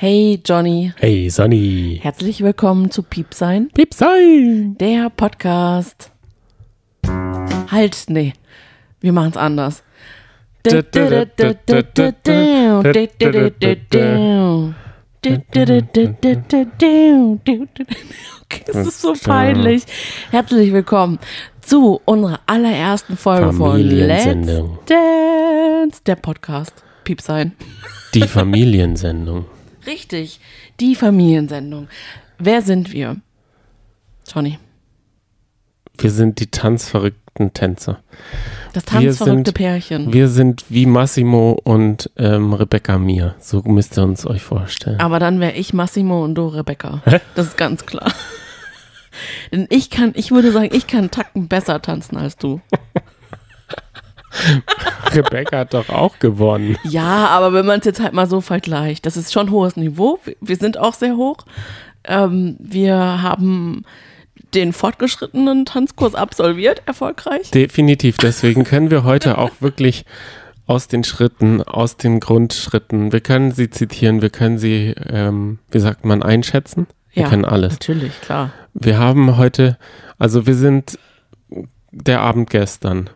Hey Johnny, Hey Sonny. herzlich willkommen zu Piepsein, Piepsein. der Podcast. Halt, nee, wir machen's anders. Okay, es ist so peinlich. Herzlich willkommen zu unserer allerersten Folge von Let's. Dance, der Podcast. Piepsein. Die Familiensendung. Richtig, die Familiensendung. Wer sind wir? Johnny, Wir sind die tanzverrückten Tänzer. das Wir tanzverrückte sind- Pärchen. Wir sind wie Massimo und ähm, Rebecca Mir. So müsst ihr uns euch vorstellen. Aber dann wäre ich Massimo und du Rebecca. Das ist ganz klar. Denn ich kann, ich würde sagen, ich kann Tacken besser tanzen als du. Rebecca hat doch auch gewonnen. Ja, aber wenn man es jetzt halt mal so vergleicht, das ist schon hohes Niveau. Wir- Wir sind auch sehr hoch. Ähm, wir haben den fortgeschrittenen Tanzkurs absolviert, erfolgreich. Definitiv. Deswegen können wir heute auch wirklich aus den Schritten, aus den Grundschritten, wir können sie zitieren, wir können sie, ähm, wie sagt man, einschätzen. Wir Ja. können alles. Natürlich, klar. Wir haben heute, also wir sind der Abend gestern.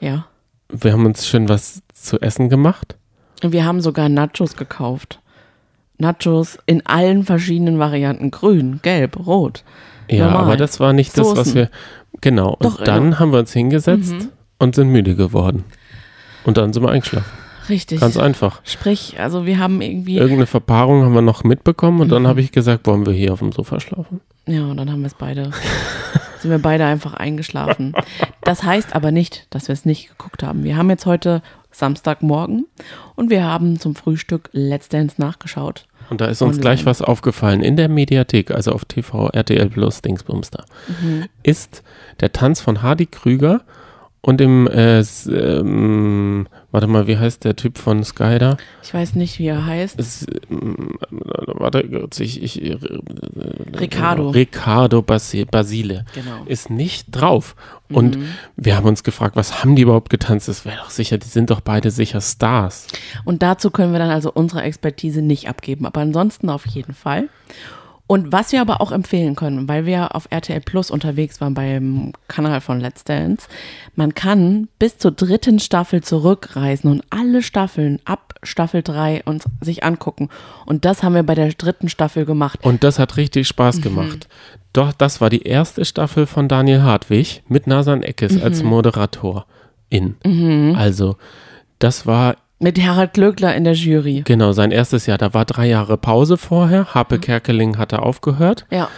Ja. Wir haben uns schön was zu essen gemacht. Wir haben sogar Nachos gekauft. Nachos in allen verschiedenen Varianten. Grün, gelb, rot. Ja, Normal. aber das war nicht das, was wir. Genau. Und Doch, dann ja. haben wir uns hingesetzt und sind müde geworden. Und dann sind wir eingeschlafen. Richtig. Ganz einfach. Sprich, also wir haben irgendwie. Irgendeine Verpaarung haben wir noch mitbekommen und Mhm. dann habe ich gesagt, wollen wir hier auf dem Sofa schlafen? Ja, und dann haben wir es beide. sind wir beide einfach eingeschlafen. Das heißt aber nicht, dass wir es nicht geguckt haben. Wir haben jetzt heute Samstagmorgen und wir haben zum Frühstück Let's Dance nachgeschaut. Und da ist uns Online. gleich was aufgefallen. In der Mediathek, also auf TV, RTL Plus, Dingsbumster, Mhm. ist der Tanz von Hardy Krüger und dem, äh, ähm, warte mal, wie heißt der Typ von Sky da? Ich weiß nicht, wie er heißt. Es, ähm, warte, ich, ich, äh, Ricardo. Ricardo Basi- Basile Genau. ist nicht drauf. Und Mhm. wir haben uns gefragt, was haben die überhaupt getanzt? Das wäre doch sicher, die sind doch beide sicher Stars. Und dazu können wir dann also unsere Expertise nicht abgeben, aber ansonsten auf jeden Fall. Und was wir aber auch empfehlen können, weil wir auf RTL Plus unterwegs waren beim Kanal von Let's Dance, man kann bis zur dritten Staffel zurückreisen und alle Staffeln ab Staffel 3 uns sich angucken. Und das haben wir bei der dritten Staffel gemacht. Und das hat richtig Spaß gemacht. Doch, das war die erste Staffel von Daniel Hartwig mit Nasan Eckes als Moderator in. Also, das war Mit Harald Glöckler in der Jury. genau sein erstes Jahr. Da war drei Jahre Pause vorher. Harpe Kerkeling hatte aufgehört. Ja,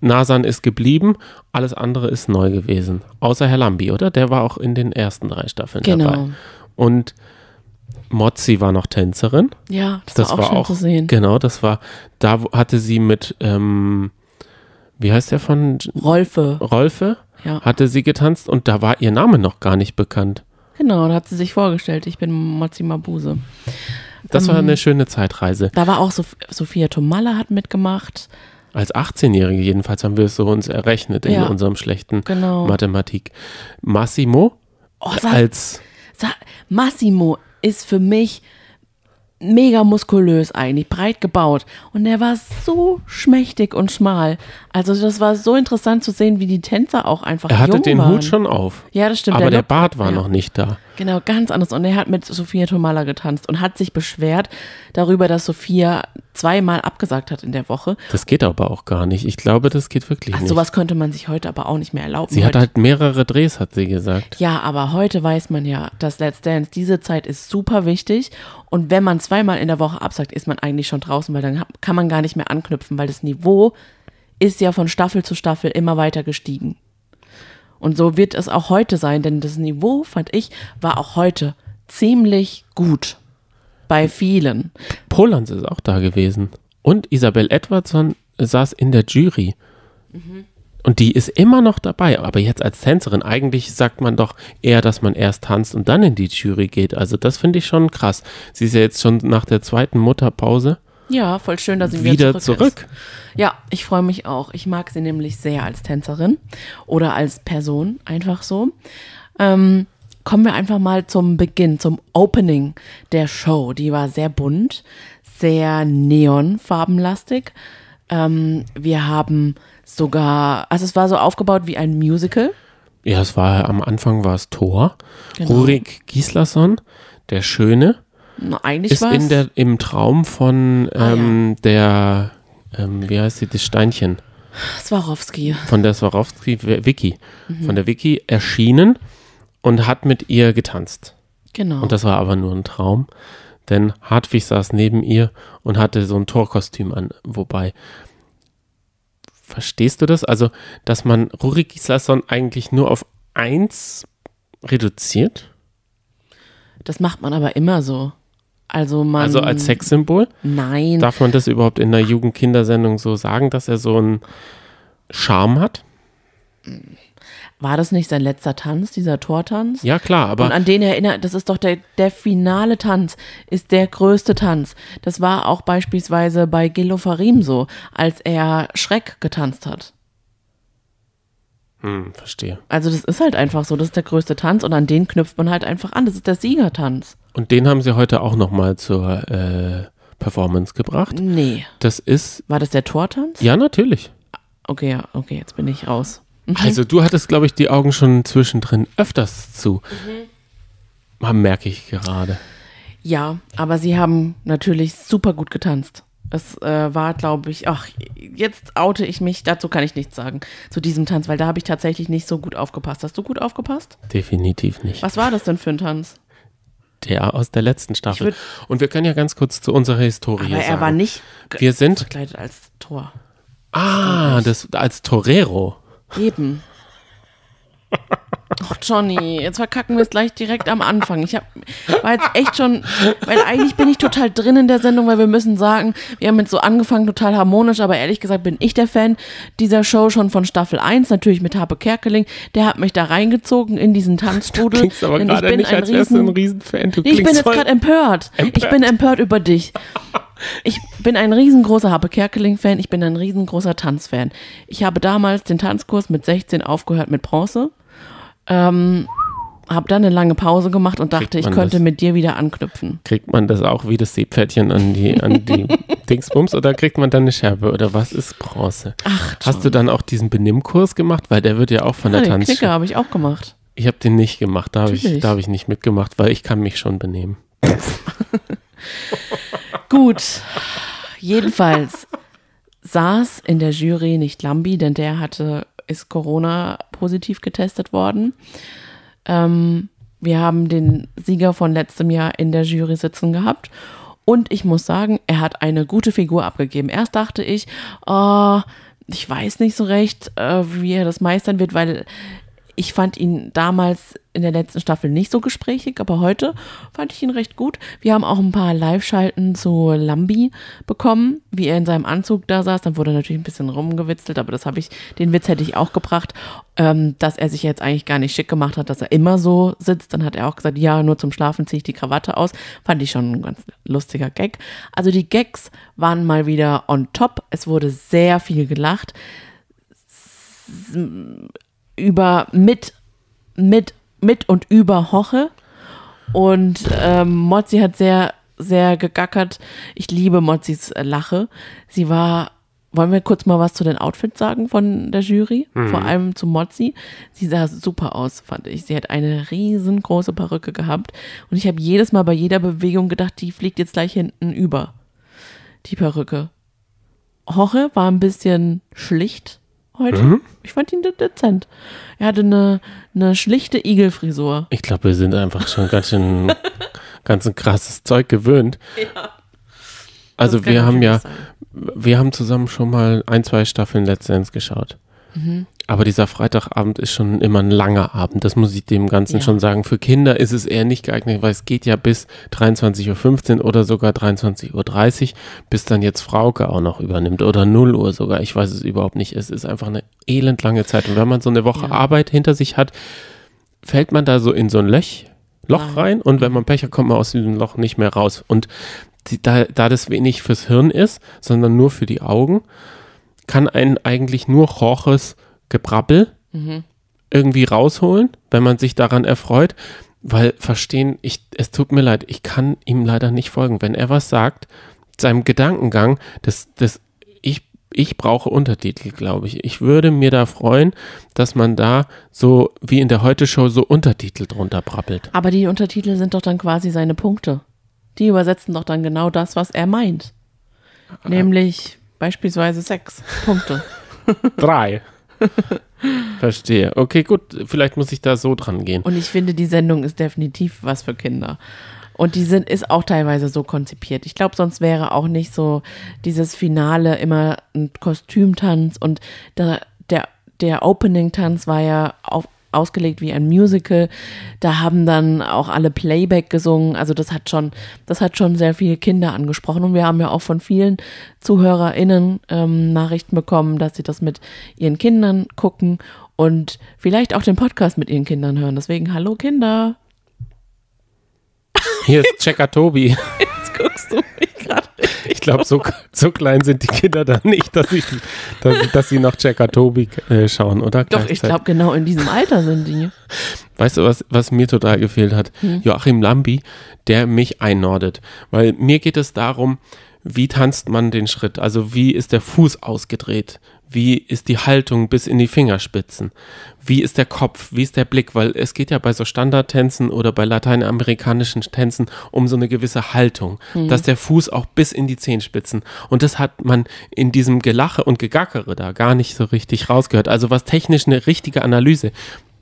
Nasan ist geblieben. Alles andere ist neu gewesen. Außer Herr Lambi, oder? Der war auch in den ersten drei Staffeln dabei. genau. Und Mozzi war noch Tänzerin. Ja, das, Das war auch war schön auch, zu sehen. genau, das war, da hatte sie mit, ähm, wie heißt der von Rolfe. Rolfe? Ja, Hatte sie getanzt und da war ihr Name noch gar nicht bekannt. Genau. Da hat sie sich vorgestellt, ich bin Mozi Mabuse. Das war Ähm, eine schöne Zeitreise. Da war auch Sof Sophia Tomalla hat mitgemacht. Als 18-Jährige jedenfalls haben wir es so uns errechnet in Ja. unserem schlechten Genau. Mathematik. Massimo Oh, sag, als, sag, Massimo ist für mich mega muskulös eigentlich, breit gebaut. Und der war so schmächtig und schmal. Also das war so interessant zu sehen, wie die Tänzer auch einfach er hatte den waren. Hut schon auf. Ja, das stimmt. aber der Look- Bart war ja. noch nicht da. Genau, ganz anders. Und er hat mit Sophia Tomalla getanzt und hat sich beschwert darüber, dass Sophia zweimal abgesagt hat in der Woche. Das geht aber auch gar nicht. Ich glaube, das geht wirklich Ach, nicht. sowas könnte man sich heute aber auch nicht mehr erlauben. sie hat heute halt mehrere Drehs, hat sie gesagt. Ja, aber heute weiß man ja, dass Let's Dance, diese Zeit ist super wichtig. Und wenn man zweimal in der Woche absagt, ist man eigentlich schon draußen, weil dann kann man gar nicht mehr anknüpfen, weil das Niveau ist ja von Staffel zu Staffel immer weiter gestiegen. Und so wird es auch heute sein, denn das Niveau, fand ich, war auch heute ziemlich gut. Bei vielen. Polans ist auch da gewesen. Und Isabel Edwardson saß in der Jury. Und die ist immer noch dabei. Aber jetzt als Tänzerin, eigentlich sagt man doch eher, dass man erst tanzt und dann in die Jury geht. Also das finde ich schon krass. Sie ist ja jetzt schon nach der zweiten Mutterpause Ja, voll schön, dass sie wieder wieder zurück, zurück. Ist. Ja, ich freue mich auch. Ich mag sie nämlich sehr als Tänzerin oder als Person, einfach so. Ähm, kommen wir einfach mal zum Beginn, zum Opening der Show. Die war sehr bunt, sehr neonfarbenlastig. Ähm, wir haben sogar, also es war so aufgebaut wie ein Musical. Ja, es war am Anfang war es Thor. Genau. Rurik Gislason, der Schöne, Na, Eigentlich ist war in der, im Traum von Ah, ähm, der, ähm, wie heißt sie, das Steinchen, Swarovski. von der Swarovski, Vicky, Mhm. von der Vicky erschienen und hat mit ihr getanzt. Genau. Und das war aber nur ein Traum, denn Hartwig saß neben ihr und hatte so ein Torkostüm an. Wobei, verstehst du das? Also, dass man Rurik Gislason eigentlich nur auf eins reduziert? das macht man aber immer so. Also man. Also als Sexsymbol? Nein. Darf man das überhaupt in einer Jugendkindersendung so sagen, dass er so einen Charme hat? War das nicht sein letzter Tanz, dieser Tortanz? Ja, klar, Und aber an den erinnert, das ist doch der, der finale Tanz, ist der größte Tanz. Das war auch beispielsweise bei Gillo Farim so, als er Schreck getanzt hat. Hm, verstehe. Also das ist halt einfach so, das ist der größte Tanz und an den knüpft man halt einfach an. Das ist der Siegertanz. Und den haben sie heute auch nochmal zur äh, Performance gebracht. Nee. Das ist, War das der Tortanz? ja, natürlich. Okay, ja, okay, jetzt bin ich raus. Mhm. Also du hattest, glaube ich, die Augen schon zwischendrin öfters zu. Mhm. Merke ich gerade. Ja, aber sie haben natürlich super gut getanzt. Es äh, war, glaube ich, ach, jetzt oute ich mich, dazu kann ich nichts sagen, zu diesem Tanz, weil da habe ich tatsächlich nicht so gut aufgepasst. Hast du gut aufgepasst? Definitiv nicht. Was war das denn für ein Tanz? Der aus der letzten Staffel. Und wir können ja ganz kurz zu unserer Historie Aber er sagen. war nicht Wir sind, verkleidet als Tor. ah, das als Torero. Eben. Ach, Johnny, jetzt verkacken wir es gleich direkt am Anfang. Ich hab, war jetzt echt schon, weil eigentlich bin ich total drin in der Sendung, weil wir müssen sagen, wir haben jetzt so angefangen, total harmonisch, aber ehrlich gesagt bin ich der Fan dieser Show schon von Staffel 1, natürlich mit Harpe Kerkeling. Der hat mich da reingezogen in diesen Tanzstrudel. Klingst aber denn ich gerade bin nicht, ein als du ein riesen, Riesenfan. Du Nee, ich bin jetzt gerade empört. Ich Empört. bin empört über dich. Ich bin ein riesengroßer Harpe Kerkeling-Fan, ich bin ein riesengroßer Tanzfan. Ich habe damals den Tanzkurs mit 16 aufgehört mit Bronze. Ähm, habe dann eine lange Pause gemacht und dachte, ich könnte das? mit dir wieder anknüpfen. Kriegt man das auch wie das Seepferdchen an die, an die Dingsbums oder kriegt man dann eine Scherbe oder was ist Bronze? Ach, Hast du dann auch diesen Benimmkurs gemacht? Weil der wird ja auch von ja, der den Tanzschule. Habe ich auch gemacht. Ich habe den nicht gemacht, da habe ich, da hab ich nicht mitgemacht, weil ich kann mich schon benehmen. Gut, jedenfalls saß in der Jury nicht Lambi, denn der hatte, ist Corona positiv getestet worden. Ähm, wir haben den Sieger von letztem Jahr in der Jury sitzen gehabt. Und ich muss sagen, er hat eine gute Figur abgegeben. Erst dachte ich, oh, ich weiß nicht so recht, äh, wie er das meistern wird, weil ich fand ihn damals in der letzten Staffel nicht so gesprächig, aber heute fand ich ihn recht gut. Wir haben auch ein paar Live-Schalten zu Lambi bekommen, wie er in seinem Anzug da saß. Dann wurde natürlich ein bisschen rumgewitzelt, aber das habe ich, den Witz hätte ich auch gebracht, ähm, dass er sich jetzt eigentlich gar nicht schick gemacht hat, dass er immer so sitzt. Dann hat er auch gesagt, ja, nur zum Schlafen ziehe ich die Krawatte aus. Fand ich schon ein ganz lustiger Gag. Also die Gags waren mal wieder on top. Es wurde sehr viel gelacht über mit, mit, mit und über Hoche. Und ähm, Mozzi hat sehr, sehr gegackert. Ich liebe Mozzis äh, Lache. Sie war, wollen wir kurz mal was zu den Outfits sagen von der Jury? Vor allem zu Mozzi. Sie sah super aus, fand ich. Sie hat eine riesengroße Perücke gehabt. Und ich habe jedes Mal bei jeder Bewegung gedacht, die fliegt jetzt gleich hinten über. Die Perücke. Hoche war ein bisschen schlicht heute. Ich fand ihn de- dezent. Er hatte eine, eine schlichte Igelfrisur. Ich glaube, wir sind einfach schon ganz schön, ganz ein krasses Zeug gewöhnt. Also Das kann wir haben ja, sein. wir haben zusammen schon mal ein, zwei Staffeln Let's Dance geschaut. Mhm. Aber dieser Freitagabend ist schon immer ein langer Abend. Das muss ich dem Ganzen Ja. schon sagen. Für Kinder ist es eher nicht geeignet, weil es geht ja bis 23.15 Uhr oder sogar 23.30 Uhr, bis dann jetzt Frauke auch noch übernimmt oder 0 Uhr sogar. Ich weiß es überhaupt nicht. Es ist einfach eine elendlange Zeit. Und wenn man so eine Woche Ja. Arbeit hinter sich hat, fällt man da so in so ein Löch, Loch Nein. rein und wenn man Pech hat, kommt man aus diesem Loch nicht mehr raus. Und die, da, da das wenig fürs Hirn ist, sondern nur für die Augen, kann einen eigentlich nur Jorges Gebrabbel irgendwie rausholen, wenn man sich daran erfreut, weil verstehen, ich, es tut mir leid, ich kann ihm leider nicht folgen. Wenn er was sagt, seinem Gedankengang, das, das, ich, ich brauche Untertitel, glaube ich. Ich würde mir da freuen, dass man da so wie in der Heute-Show so Untertitel drunter brabbelt. Aber die Untertitel sind doch dann quasi seine Punkte. Die übersetzen doch dann genau das, was er meint. Nämlich beispielsweise sechs Punkte. Drei. Verstehe. Okay, gut. Vielleicht muss ich da so dran gehen. Und ich finde, die Sendung ist definitiv was für Kinder. Und die sind, ist auch teilweise so konzipiert. Ich glaube, sonst wäre auch nicht so dieses Finale immer ein Kostümtanz und der, der, der Opening-Tanz war ja auf, ausgelegt wie ein Musical. Da haben dann auch alle Playback gesungen. Also das hat schon, das hat schon sehr viele Kinder angesprochen. Und wir haben ja auch von vielen ZuhörerInnen ähm, Nachrichten bekommen, dass sie das mit ihren Kindern gucken und vielleicht auch den Podcast mit ihren Kindern hören. Deswegen, hallo Kinder. Hier ist Checker Tobi. Jetzt guckst du mich. Ich glaube, so, so klein sind die Kinder da nicht, dass, ich, dass, dass sie noch Checker Tobi äh, schauen, oder? Doch, ich glaube, genau in diesem Alter sind die. Weißt du, was, was mir total gefehlt hat? Hm. Joachim Lambi, der mich einnordet. Weil mir geht es darum, wie tanzt man den Schritt? Also wie ist der Fuß ausgedreht? Wie ist die Haltung bis in die Fingerspitzen? Wie ist der Kopf? Wie ist der Blick? Weil es geht ja bei so Standardtänzen oder bei lateinamerikanischen Tänzen um so eine gewisse Haltung, dass der Fuß auch bis in die Zehenspitzen. Und das hat man in diesem Gelache und Gegackere da gar nicht so richtig rausgehört. Also was technisch eine richtige Analyse.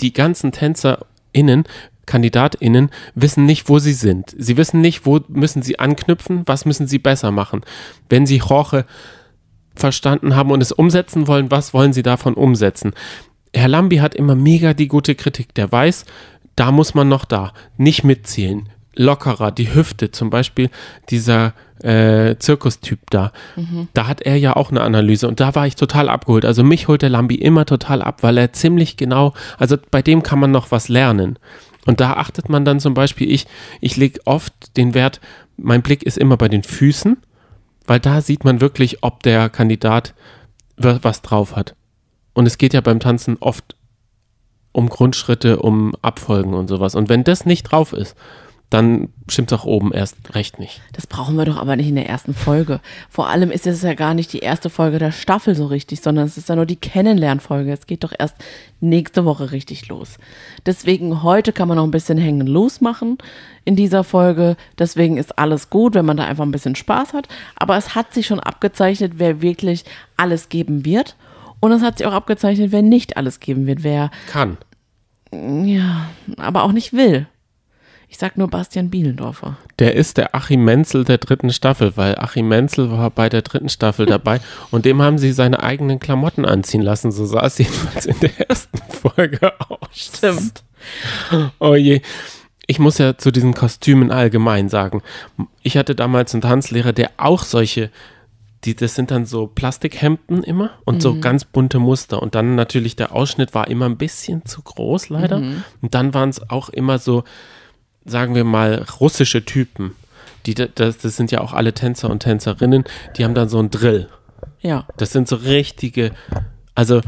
Die ganzen TänzerInnen KandidatInnen wissen nicht, wo sie sind. Sie wissen nicht, wo müssen sie anknüpfen, was müssen sie besser machen. Wenn sie Jorge verstanden haben und es umsetzen wollen, was wollen sie davon umsetzen? Herr Lambi hat immer mega die gute Kritik. Der weiß, da muss man noch da. Nicht mitzählen. Lockerer, die Hüfte, zum Beispiel dieser äh, Zirkustyp da. Da hat er ja auch eine Analyse und da war ich total abgeholt. Also mich holt der Lambi immer total ab, weil er ziemlich genau, also bei dem kann man noch was lernen. Und da achtet man dann zum Beispiel, ich, ich lege oft den Wert, mein Blick ist immer bei den Füßen, weil da sieht man wirklich, ob der Kandidat wa- was drauf hat. Und es geht ja beim Tanzen oft um Grundschritte, um Abfolgen und sowas. Und wenn das nicht drauf ist, dann stimmt es auch oben erst recht nicht. Das brauchen wir doch aber nicht in der ersten Folge. Vor allem ist es ja gar nicht die erste Folge der Staffel so richtig, sondern es ist ja nur die Kennenlernfolge. Es geht doch erst nächste Woche richtig los. Deswegen heute kann man noch ein bisschen hängen losmachen in dieser Folge. Deswegen ist alles gut, wenn man da einfach ein bisschen Spaß hat. Aber es hat sich schon abgezeichnet, wer wirklich alles geben wird. Und es hat sich auch abgezeichnet, wer nicht alles geben wird, wer Kann. ja, aber auch nicht will. Ich sag nur Bastian Bielendorfer. Der ist der Achim Menzel der dritten Staffel, weil Achim Menzel war bei der dritten Staffel dabei und dem haben sie seine eigenen Klamotten anziehen lassen. So sah es jedenfalls in der ersten Folge aus. Stimmt. Oh je. Ich muss ja zu diesen Kostümen allgemein sagen. Ich hatte damals einen Tanzlehrer, der auch solche, die, das sind dann so Plastikhemden immer und so ganz bunte Muster. Und dann natürlich der Ausschnitt war immer ein bisschen zu groß, leider. Und dann waren es auch immer so, sagen wir mal, russische Typen. Die, das, das sind ja auch alle Tänzer und Tänzerinnen, die haben dann so einen Drill. Ja. Das sind so richtige, also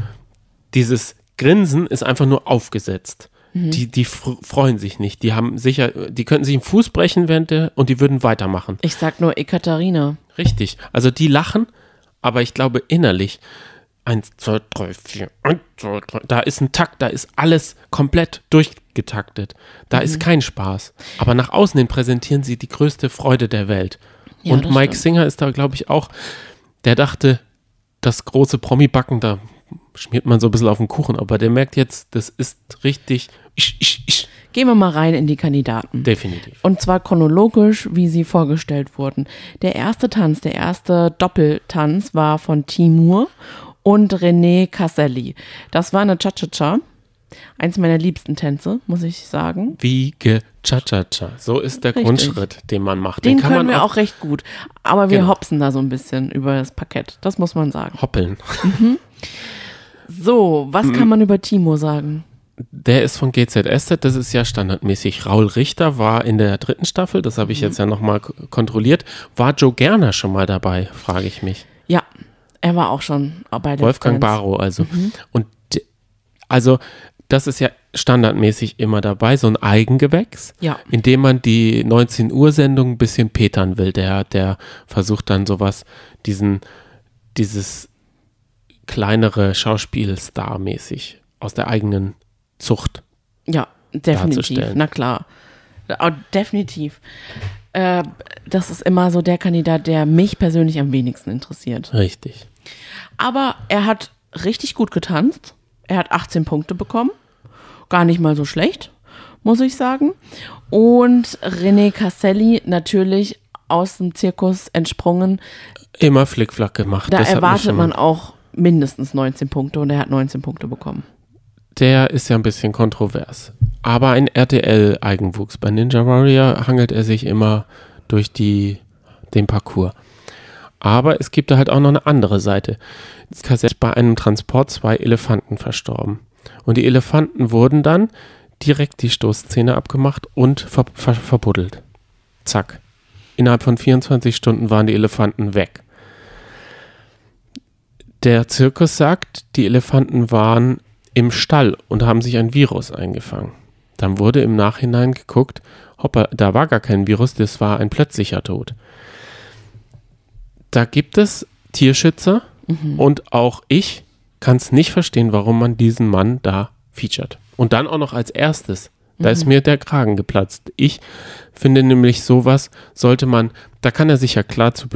dieses Grinsen ist einfach nur aufgesetzt. Die, die fr- freuen sich nicht. Die haben sicher, die könnten sich einen Fuß brechen während der und die würden weitermachen. Ich sag nur Ekaterina. Richtig. Also die lachen, aber ich glaube innerlich, eins, zwei, drei, vier, eins, zwei, drei, da ist ein Takt, da ist alles komplett durchgetaktet. Da ist kein Spaß. Aber nach außen hin präsentieren sie die größte Freude der Welt. Ja, und Mike stimmt. Singer ist da, glaube ich, auch, der dachte, das große Promi-Backen, da schmiert man so ein bisschen auf den Kuchen, aber der merkt jetzt, das ist richtig, ich, ich, ich, Gehen wir mal rein in die Kandidaten. definitiv. Und zwar chronologisch, wie sie vorgestellt wurden. Der erste Tanz, der erste Doppeltanz war von Timur und René Casselli. Das war eine Cha-Cha-Cha. Eins meiner liebsten Tänze, muss ich sagen. Wiege, cha-cha-cha. So ist der Richtig. Grundschritt, den man macht. Den, kann können man wir auch recht gut. Aber wir Genau. hopsen da so ein bisschen über das Parkett. Das muss man sagen. hoppeln. So, was Mhm. kann man über Timur sagen? Der ist von GZSZ, das ist ja standardmäßig. Raul Richter war in der dritten Staffel, das habe ich jetzt ja nochmal kontrolliert. War Joe Gerner schon mal dabei, frage ich mich. Er war auch schon bei der Wolfgang Dance. Barrow also. Und d- also das ist ja standardmäßig immer dabei, so ein Eigengewächs, Ja. indem man die 19 Uhr Sendung ein bisschen petern will. Der, der versucht dann sowas, diesen, dieses kleinere Schauspielstar mäßig aus der eigenen Zucht. Ja, definitiv. Na klar. Definitiv. Äh, das ist immer so der Kandidat, der mich persönlich am wenigsten interessiert. Richtig. Aber er hat richtig gut getanzt. Er hat 18 Punkte bekommen. Gar nicht mal so schlecht, muss ich sagen. Und René Casselli natürlich aus dem Zirkus entsprungen. Immer Flickflack gemacht. Da das erwartet man auch mindestens 19 Punkte und er hat 19 Punkte bekommen. Der ist ja ein bisschen kontrovers. Aber ein RTL-Eigenwuchs. Bei Ninja Warrior hangelt er sich immer durch die, den Parcours. Aber es gibt da halt auch noch eine andere Seite. Es ist bei einem Transport zwei Elefanten verstorben. Und die Elefanten wurden dann direkt die Stoßzähne abgemacht und ver ver verbuddelt. Zack. Innerhalb von 24 Stunden waren die Elefanten weg. Der Zirkus sagt, die Elefanten waren im Stall und haben sich ein Virus eingefangen. Dann wurde im Nachhinein geguckt, hoppa, da war gar kein Virus, das war ein plötzlicher Tod. Da gibt es Tierschützer und auch ich kann es nicht verstehen, warum man diesen Mann da featured. Und dann auch noch als erstes. Da ist mir der Kragen geplatzt. Ich finde nämlich sowas sollte man, da kann er sich ja klar zu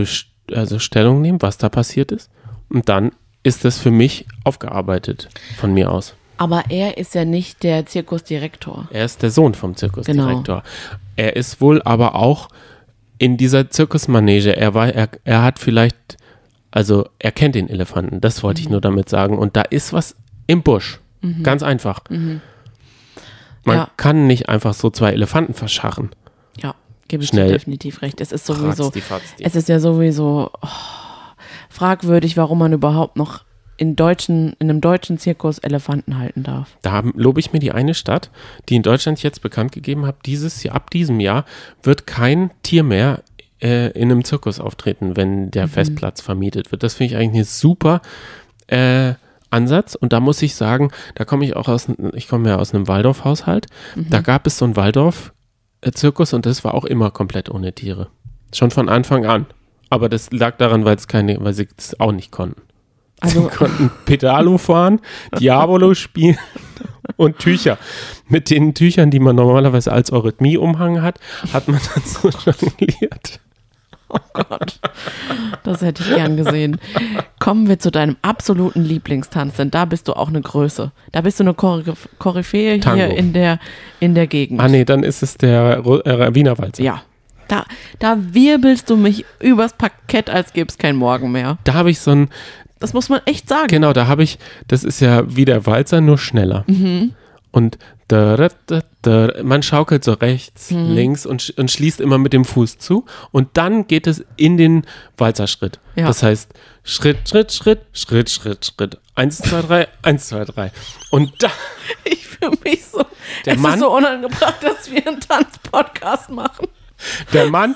also Stellung nehmen, was da passiert ist. Und dann ist das für mich aufgearbeitet von mir aus. Aber er ist ja nicht der Zirkusdirektor. Er ist der Sohn vom Zirkusdirektor. Er ist wohl aber auch in dieser Zirkusmanege. Er war, er, er hat vielleicht, also er kennt den Elefanten, das wollte ich nur damit sagen. Und da ist was im Busch. Ganz einfach. Man Ja. kann nicht einfach so zwei Elefanten verscharren. Ja, gebe ich dir definitiv recht. Es ist sowieso, es ist ja sowieso oh, fragwürdig, warum man überhaupt noch in, deutschen, in einem deutschen Zirkus Elefanten halten darf. Da lobe ich mir die eine Stadt, die in Deutschland jetzt bekannt gegeben hat, dieses Jahr, ab diesem Jahr wird kein Tier mehr äh, in einem Zirkus auftreten, wenn der Festplatz vermietet wird. Das finde ich eigentlich ein super äh, Ansatz. Und da muss ich sagen, da komme ich auch aus, ich komme ja aus einem Waldorf-Haushalt. Da gab es so einen Waldorf-Zirkus und das war auch immer komplett ohne Tiere. Schon von Anfang an. Aber das lag daran, weil es keine, weil sie es auch nicht konnten. Also Sie konnten Pedalo fahren, Diabolo spielen und Tücher. Mit den Tüchern, die man normalerweise als Eurythmie-Umhang hat, hat man dann so jongliert. Gott, das hätte ich gern gesehen. Kommen wir zu deinem absoluten Lieblingstanz, denn da bist du auch eine Größe. Da bist du eine Koryph- Koryphäe Tango. hier in der, in der Gegend. Ah nee, dann ist es der äh, Wiener Walzer. Ja, da, da wirbelst du mich übers Parkett, als gäbe es keinen Morgen mehr. Da habe ich so ein, Das muss man echt sagen. genau, da habe ich, das ist ja wie der Walzer, nur schneller. Mhm. Und da, da, da, man schaukelt so rechts, Mhm. links und, und schließt immer mit dem Fuß zu. Und dann geht es in den Walzerschritt. Ja. Das heißt, Schritt, Schritt, Schritt, Schritt, Schritt, Schritt. Eins, zwei, drei, eins, zwei, drei. Und da, Ich fühle mich so. Der es Mann- ist so unangebracht, dass wir einen Tanzpodcast machen. der Mann,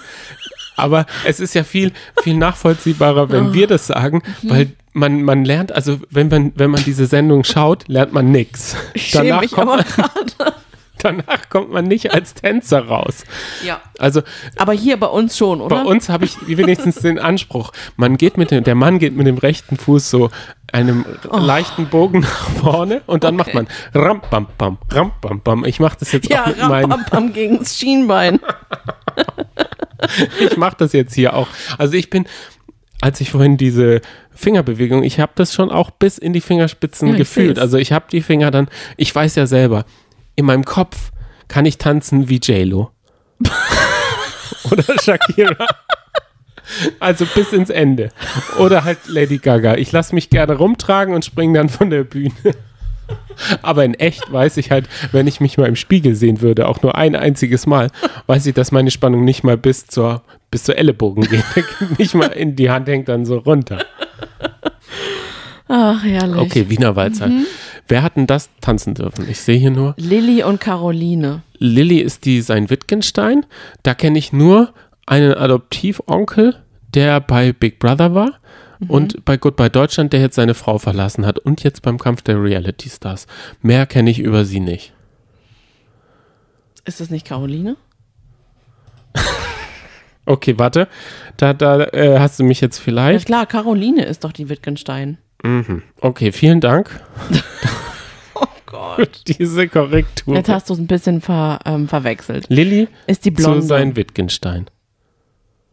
aber es ist ja viel, viel nachvollziehbarer, wenn wir das sagen, Mhm. weil man, man lernt, also wenn man, wenn man diese Sendung schaut, lernt man nichts. Ich schäme mich kommt aber gerade. danach kommt man nicht als Tänzer raus. Ja. Also Aber hier bei uns schon, oder? Bei uns habe ich wenigstens den Anspruch. Man geht mit dem, der Mann geht mit dem rechten Fuß so einem leichten Bogen nach vorne und dann macht Oh. Okay. man ram bam bam ram bam bam. Ich mache das jetzt ja, auch mit meinen, Rampam gegen das Schienbein. ich mache das jetzt hier auch. Also ich bin als ich vorhin diese Fingerbewegung, ich habe das schon auch bis in die Fingerspitzen Ja, gefühlt. seh's. Also ich habe die Finger dann, ich weiß ja selber, in meinem Kopf kann ich tanzen wie J-Lo. Oder Shakira. Also bis ins Ende. Oder halt Lady Gaga. Ich lasse mich gerne rumtragen und springe dann von der Bühne. Aber in echt weiß ich halt, wenn ich mich mal im Spiegel sehen würde, auch nur ein einziges Mal, weiß ich, dass meine Spannung nicht mal bis zur, bis zur Ellenbogen geht. nicht mal in die Hand hängt dann so runter. Ach, herrlich. Okay, Wiener Walzer. Wer hat denn das tanzen dürfen? Ich sehe hier nur. Lilly und Caroline. Lilly ist die sein Wittgenstein. Da kenne ich nur einen Adoptivonkel, der bei Big Brother war. und bei Goodbye Deutschland, der jetzt seine Frau verlassen hat und jetzt beim Kampf der Reality Stars. Mehr kenne ich über sie nicht. Ist das nicht Caroline? Okay, warte. Da, da äh, hast du mich jetzt Ja vielleicht. klar, Caroline ist doch die Wittgenstein. Mhm. Okay, vielen Dank Oh Gott. diese Korrektur. Jetzt hast du es ein bisschen ver, ähm, verwechselt. Lilly Ist die zu Blonde. sein Wittgenstein.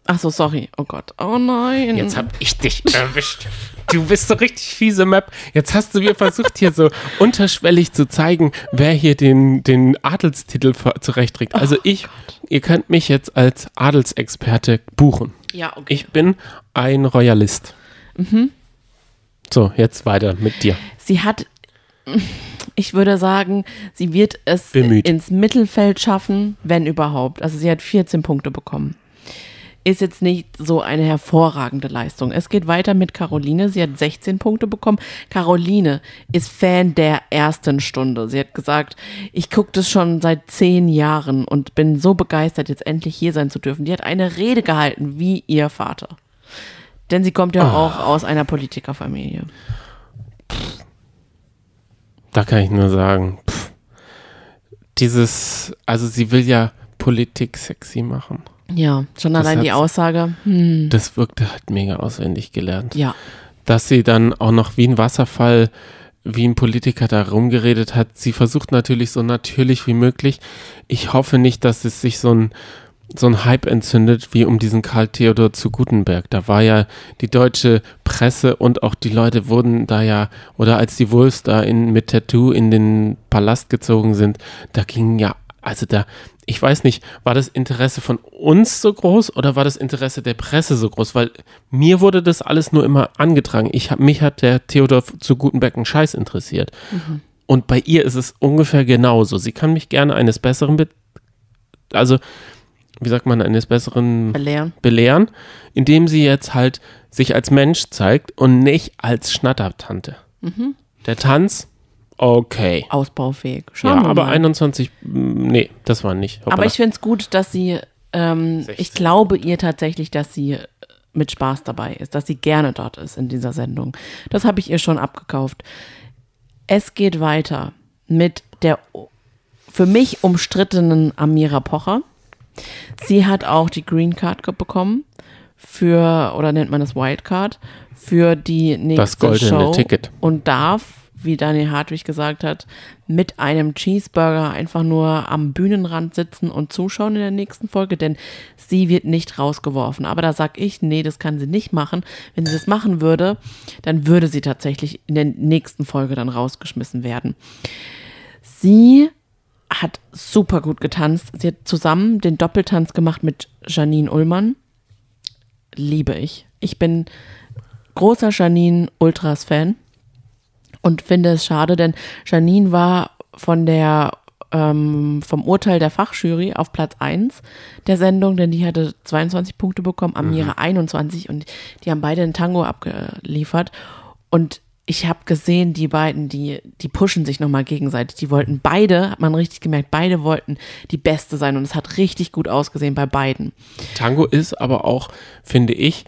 Ach so, sorry. Oh Gott. Oh nein. Jetzt hab ich dich erwischt. Du bist so richtig fiese Map. Jetzt hast du mir versucht, hier so unterschwellig zu zeigen, wer hier den, den Adelstitel zurechtträgt. Oh Also ich, ihr könnt mich jetzt als Adelsexperte buchen. ja, okay. Ich bin ein Royalist. Mhm. So, jetzt weiter mit dir. Sie hat, ich würde sagen, sie wird es Bemüht. ins Mittelfeld schaffen, wenn überhaupt. Also sie hat 14 Punkte bekommen. Ist jetzt nicht so eine hervorragende Leistung. Es geht weiter mit Caroline. Sie hat 16 Punkte bekommen. Caroline ist Fan der ersten Stunde. Sie hat gesagt, ich gucke das schon seit zehn Jahren und bin so begeistert, jetzt endlich hier sein zu dürfen. Die hat eine Rede gehalten wie ihr Vater. Denn sie kommt ja auch aus einer Politikerfamilie. Da kann ich nur sagen, pff, dieses, also sie will ja Politik sexy machen. Ja, schon Das allein die Aussage. Hm, Das wirkte halt mega auswendig gelernt. ja, dass sie dann auch noch wie ein Wasserfall, wie ein Politiker da rumgeredet hat. Sie versucht natürlich so natürlich wie möglich. Ich hoffe nicht, dass es sich so ein, so ein Hype entzündet wie um diesen Karl Theodor zu Gutenberg. Da war ja die deutsche Presse und auch die Leute wurden da ja, oder als die Wolves da in, mit Tattoo in den Palast gezogen sind, da ging ja, also da, ich weiß nicht, war das Interesse von uns so groß oder war das Interesse der Presse so groß? Weil mir wurde das alles nur immer angetragen. Ich hab, mich hat der Theodor zu Gutenberg einen Scheiß interessiert. Und bei ihr ist es ungefähr genauso. Sie kann mich gerne eines Besseren, be also wie sagt man, eines Besseren belehren. belehren, indem sie jetzt halt sich als Mensch zeigt und nicht als Schnattertante. Der Tanz, okay. Ausbaufähig. Ja, Schauen wir aber mal. 21, mm, nee, das war nicht. Hoppala. aber ich finde es gut, dass sie, ähm, 16. ich glaube ihr tatsächlich, dass sie äh, mit Spaß dabei ist, dass sie gerne dort ist in dieser Sendung. Das habe ich ihr schon abgekauft. Es geht weiter mit der für mich umstrittenen Amira Pocher. Sie hat auch die Green Card bekommen für, oder nennt man das Wildcard, für die nächste Das goldene Show Ticket. und darf, wie Daniel Hartwig gesagt hat, mit einem Cheeseburger einfach nur am Bühnenrand sitzen und zuschauen in der nächsten Folge, denn sie wird nicht rausgeworfen. Aber da sag ich, nee, das kann sie nicht machen. Wenn sie das machen würde, dann würde sie tatsächlich in der nächsten Folge dann rausgeschmissen werden. Sie hat super gut getanzt. Sie hat zusammen den Doppeltanz gemacht mit Janine Ullmann. Liebe ich. Ich bin großer Janine Ultras Fan und finde es schade, denn Janine war von der ähm, vom Urteil der Fachjury auf Platz 1 der Sendung, denn die hatte 22 Punkte bekommen, Amira 21 und die haben beide einen Tango abgeliefert und ich habe gesehen, die beiden, die, die pushen sich nochmal gegenseitig. Die wollten beide, hat man richtig gemerkt, beide wollten die Beste sein und es hat richtig gut ausgesehen bei beiden. Tango ist aber auch, finde ich,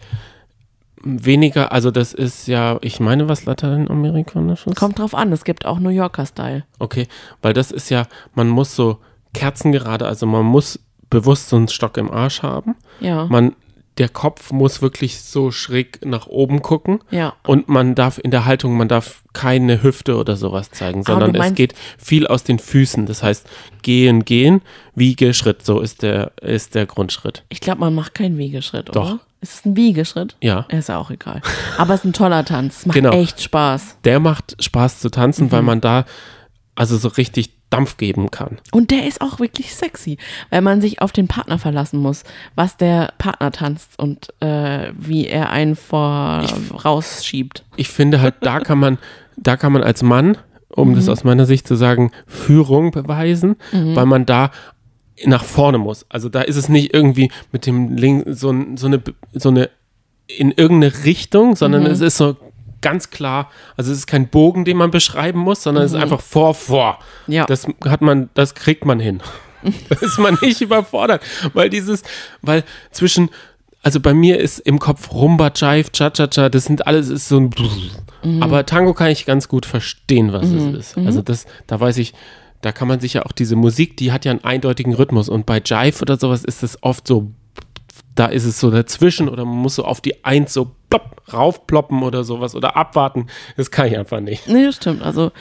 weniger, also das ist ja, ich meine, was Lateinamerikanisches? Kommt drauf an, es gibt auch New Yorker Style. Okay, weil das ist ja, man muss so kerzengerade, also man muss bewusst so einen Stock im Arsch haben. Ja. Man, der Kopf muss wirklich so schräg nach oben gucken. Ja. Und man darf in der Haltung, man darf keine Hüfte oder sowas zeigen, Ah, sondern es geht viel aus den Füßen. Das heißt, gehen, gehen, Wiege, Schritt. So ist der, ist der Grundschritt. Ich glaube, man macht keinen Wiegeschritt, Doch. oder? Ist es ein Wiegeschritt? Ja. Ist ja auch egal. Aber es ist ein toller Tanz. Es macht Genau. echt Spaß. Der macht Spaß zu tanzen, Mhm. weil man da also so richtig Dampf geben kann. Und der ist auch wirklich sexy, weil man sich auf den Partner verlassen muss, was der Partner tanzt und äh, wie er einen vor rausschiebt. ich finde halt, da kann man, da kann man als Mann, um Mhm. das aus meiner Sicht zu sagen, Führung beweisen, Mhm. weil man da nach vorne muss. Also da ist es nicht irgendwie mit dem Link so, so eine, so eine in irgendeine Richtung, sondern Mhm. es ist so ganz klar, also es ist kein Bogen, den man beschreiben muss, sondern es ist einfach vor, vor. Mhm. Ja. Das hat man, das kriegt man hin. da ist man nicht überfordert, weil dieses, weil zwischen also bei mir ist im Kopf Rumba, Jive, Cha-Cha-Cha, das sind alles, ist so ein. Mhm. Aber Tango kann ich ganz gut verstehen, was es ist. Also das, da weiß ich, da kann man sich ja auch diese Musik, die hat ja einen eindeutigen Rhythmus und bei Jive oder sowas ist es oft so, da ist es so dazwischen oder man muss so auf die Eins so plopp, raufploppen oder sowas oder abwarten. Das kann ich einfach nicht. Nee, das stimmt. Also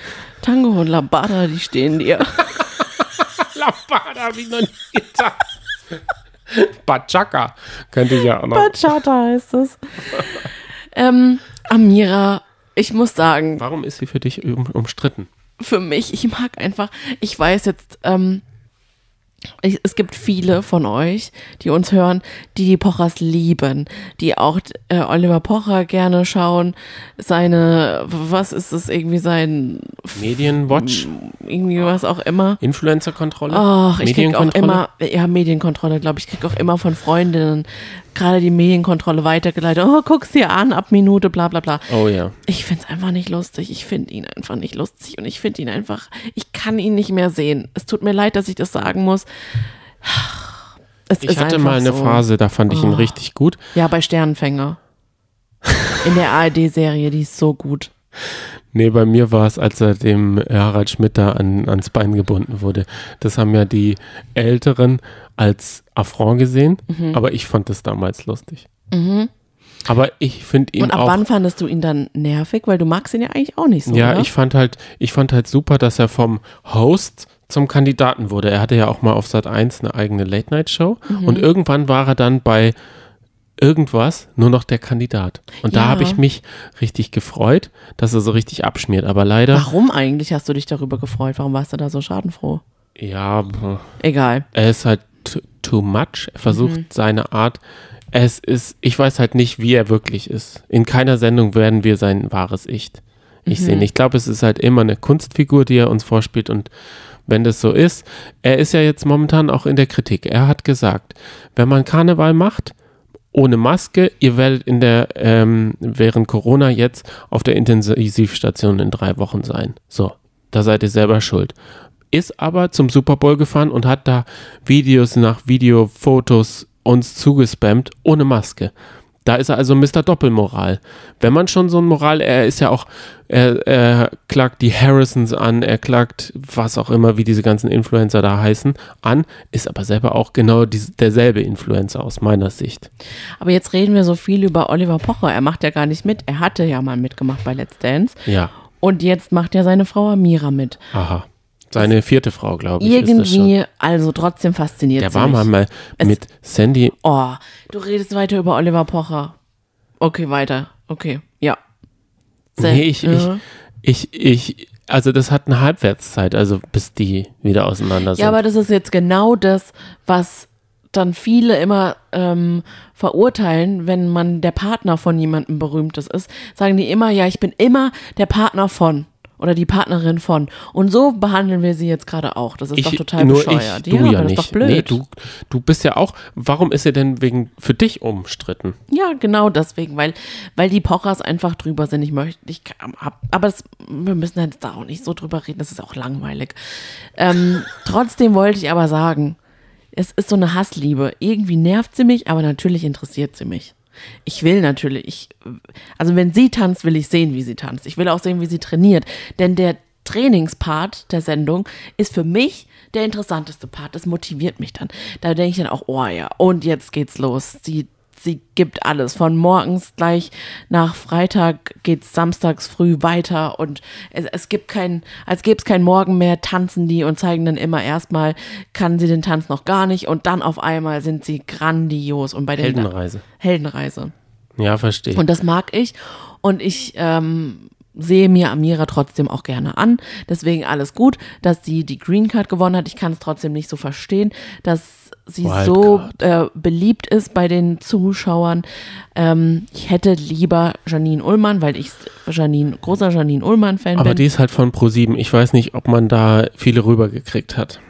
Tango und Lambada, die stehen dir. Lambada habe ich noch nie getan. Bachaka könnte ich ja auch noch. Bachata heißt es. ähm, Amira, ich muss sagen, Warum ist sie für dich um, umstritten? Für mich, ich mag einfach, ich weiß jetzt, ähm, ich, es gibt viele von euch, die uns hören, die die Pochers lieben, die auch äh, Oliver Pocher gerne schauen, seine, was ist es, irgendwie sein, Medienwatch, irgendwie was auch immer. Influencer-Kontrolle, Ach, ich krieg auch immer, ja, Medienkontrolle, glaube ich, krieg auch immer von Freundinnen gerade die Medienkontrolle weitergeleitet. Oh, guck's dir an, ab Minute, bla bla bla. Oh ja. Ich find's einfach nicht lustig. Ich find ihn einfach nicht lustig und ich find ihn einfach, ich kann ihn nicht mehr sehen. Es tut mir leid, dass ich das sagen muss. Es Ich ist hatte mal eine so. Phase, da fand ich ihn Oh. richtig gut. Ja, bei Sternenfänger. In der ARD-Serie, die ist so gut. Nee, bei mir war es, als er dem Harald Schmidt da an, ans Bein gebunden wurde. Das haben ja die Älteren als Affront gesehen, Mhm. aber ich fand das damals lustig. Aber ich finde ihn Und ab auch. wann fandest du ihn dann nervig? Weil du magst ihn ja eigentlich auch nicht so, ja, oder? ich fand halt, ich fand halt super, dass er vom Host zum Kandidaten wurde. Er hatte ja auch mal auf Sat 1 eine eigene Late-Night-Show Mhm. und irgendwann war er dann bei irgendwas nur noch der Kandidat. Und da Ja. habe ich mich richtig gefreut, dass er so richtig abschmiert. Aber leider, Warum eigentlich hast du dich darüber gefreut? Warum warst du da so schadenfroh? ja, Egal. er ist halt too much. Er versucht Mhm. seine Art. Es ist, ich weiß halt nicht, wie er wirklich ist. In keiner Sendung werden wir sein wahres Ich. Ich Mhm. sehen. Ich glaube, es ist halt immer eine Kunstfigur, die er uns vorspielt und wenn das so ist, er ist ja jetzt momentan auch in der Kritik. Er hat gesagt, wenn man Karneval macht, ohne Maske, ihr werdet in der, ähm, während Corona jetzt auf der Intensivstation in drei Wochen sein. So, da seid ihr selber schuld. Ist aber zum Super Bowl gefahren und hat da Videos nach Video, Fotos uns zugespammt, ohne Maske. Da ist er also Mr. Doppelmoral. Wenn man schon so ein Moral, er ist ja auch, er, er klagt die Harrisons an, er klagt was auch immer, wie diese ganzen Influencer da heißen, an, ist aber selber auch genau dies, derselbe Influencer aus meiner Sicht. Aber jetzt reden wir so viel über Oliver Pocher. Er macht ja gar nicht mit. Er hatte ja mal mitgemacht bei Let's Dance. Ja, Und jetzt macht ja seine Frau Amira mit. aha. Seine vierte Frau, glaube ich. Irgendwie, also trotzdem fasziniert Der war mich. mal, mal Es- mit Sandy, Oh, du redest weiter über Oliver Pocher. Okay, weiter. Okay, ja. Sehr- nee, ich, ich, Ja. ich, ich, also das hat eine Halbwertszeit, also bis die wieder auseinander sind. Ja, aber das ist jetzt genau das, was dann viele immer ähm, verurteilen, wenn man der Partner von jemandem Berühmtes ist, sagen die immer, ja, ich bin immer der Partner von oder die Partnerin von. Und so behandeln wir sie jetzt gerade auch. Das ist doch total nur bescheuert. Ich, du ja, ja nicht. das ist doch blöd. Nee, du, du bist ja auch, warum ist er denn wegen für dich umstritten? Ja, genau deswegen, weil, weil die Pochers einfach drüber sind. Ich möchte, ich hab, aber das, wir müssen jetzt da auch nicht so drüber reden, das ist auch langweilig. Ähm, trotzdem wollte ich aber sagen, es ist so eine Hassliebe. Irgendwie nervt sie mich, aber natürlich interessiert sie mich. Ich will natürlich, ich, also wenn sie tanzt, will ich sehen, wie sie tanzt. Ich will auch sehen, wie sie trainiert. Denn der Trainingspart der Sendung ist für mich der interessanteste Part. Das motiviert mich dann. Da denke ich dann auch, oh ja, und jetzt geht's los. Sie, sie gibt alles. Von morgens gleich nach Freitag geht's samstags früh weiter und es, es gibt kein, als gäbe es kein Morgen mehr, tanzen die und zeigen dann immer erstmal, kann sie den Tanz noch gar nicht und dann auf einmal sind sie grandios und bei den Heldenreise. Heldenreise. Ja, verstehe. Und das mag ich. Und ich ähm, sehe mir Amira trotzdem auch gerne an. Deswegen alles gut, dass sie die Green Card gewonnen hat. Ich kann es trotzdem nicht so verstehen, dass sie so Wildcard. äh, beliebt ist bei den Zuschauern. Ähm, ich hätte lieber Janine Ullmann, weil ich Janine, großer Janine Ullmann-Fan aber bin. die ist halt von Pro7. Ich weiß nicht, ob man da viele rübergekriegt hat.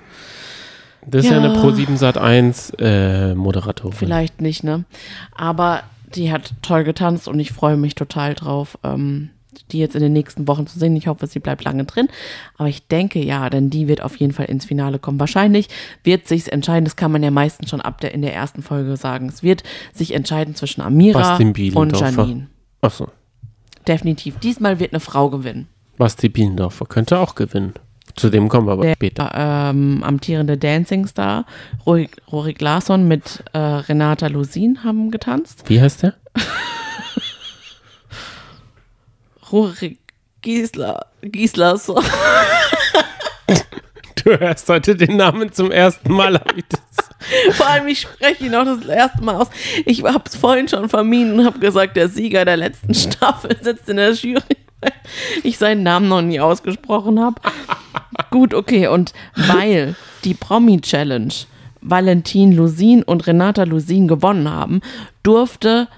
Das ist ja, Ja. eine Pro7 Sat 1 äh, Moderatorin. Vielleicht nicht, ne? Aber die hat toll getanzt und ich freue mich total drauf. Ähm, die jetzt in den nächsten Wochen zu sehen. Ich hoffe, sie bleibt lange drin. Aber ich denke ja, denn die wird auf jeden Fall ins Finale kommen. Wahrscheinlich wird sich's entscheiden, das kann man ja meistens schon ab der in der ersten Folge sagen. Es wird sich entscheiden zwischen Amira und. Janine. Achso. Definitiv. Diesmal wird eine Frau gewinnen. Basti Bielendorfer könnte auch gewinnen. Zu dem kommen wir aber Der später. ähm, amtierende Dancing Star Rorik, Rorik Larsson mit äh, Renata Lusin haben getanzt. Wie heißt der? Rorik Giesler, Gieslersson. Du hörst heute den Namen zum ersten Mal. hab ich das. Vor allem, ich spreche ihn auch das erste Mal aus. Ich habe es vorhin schon vermieden und habe gesagt, der Sieger der letzten Staffel sitzt in der Jury, weil ich seinen Namen noch nie ausgesprochen habe. Gut, okay. Und weil die Promi-Challenge Valentin Lusin und Renata Lusin gewonnen haben, durfte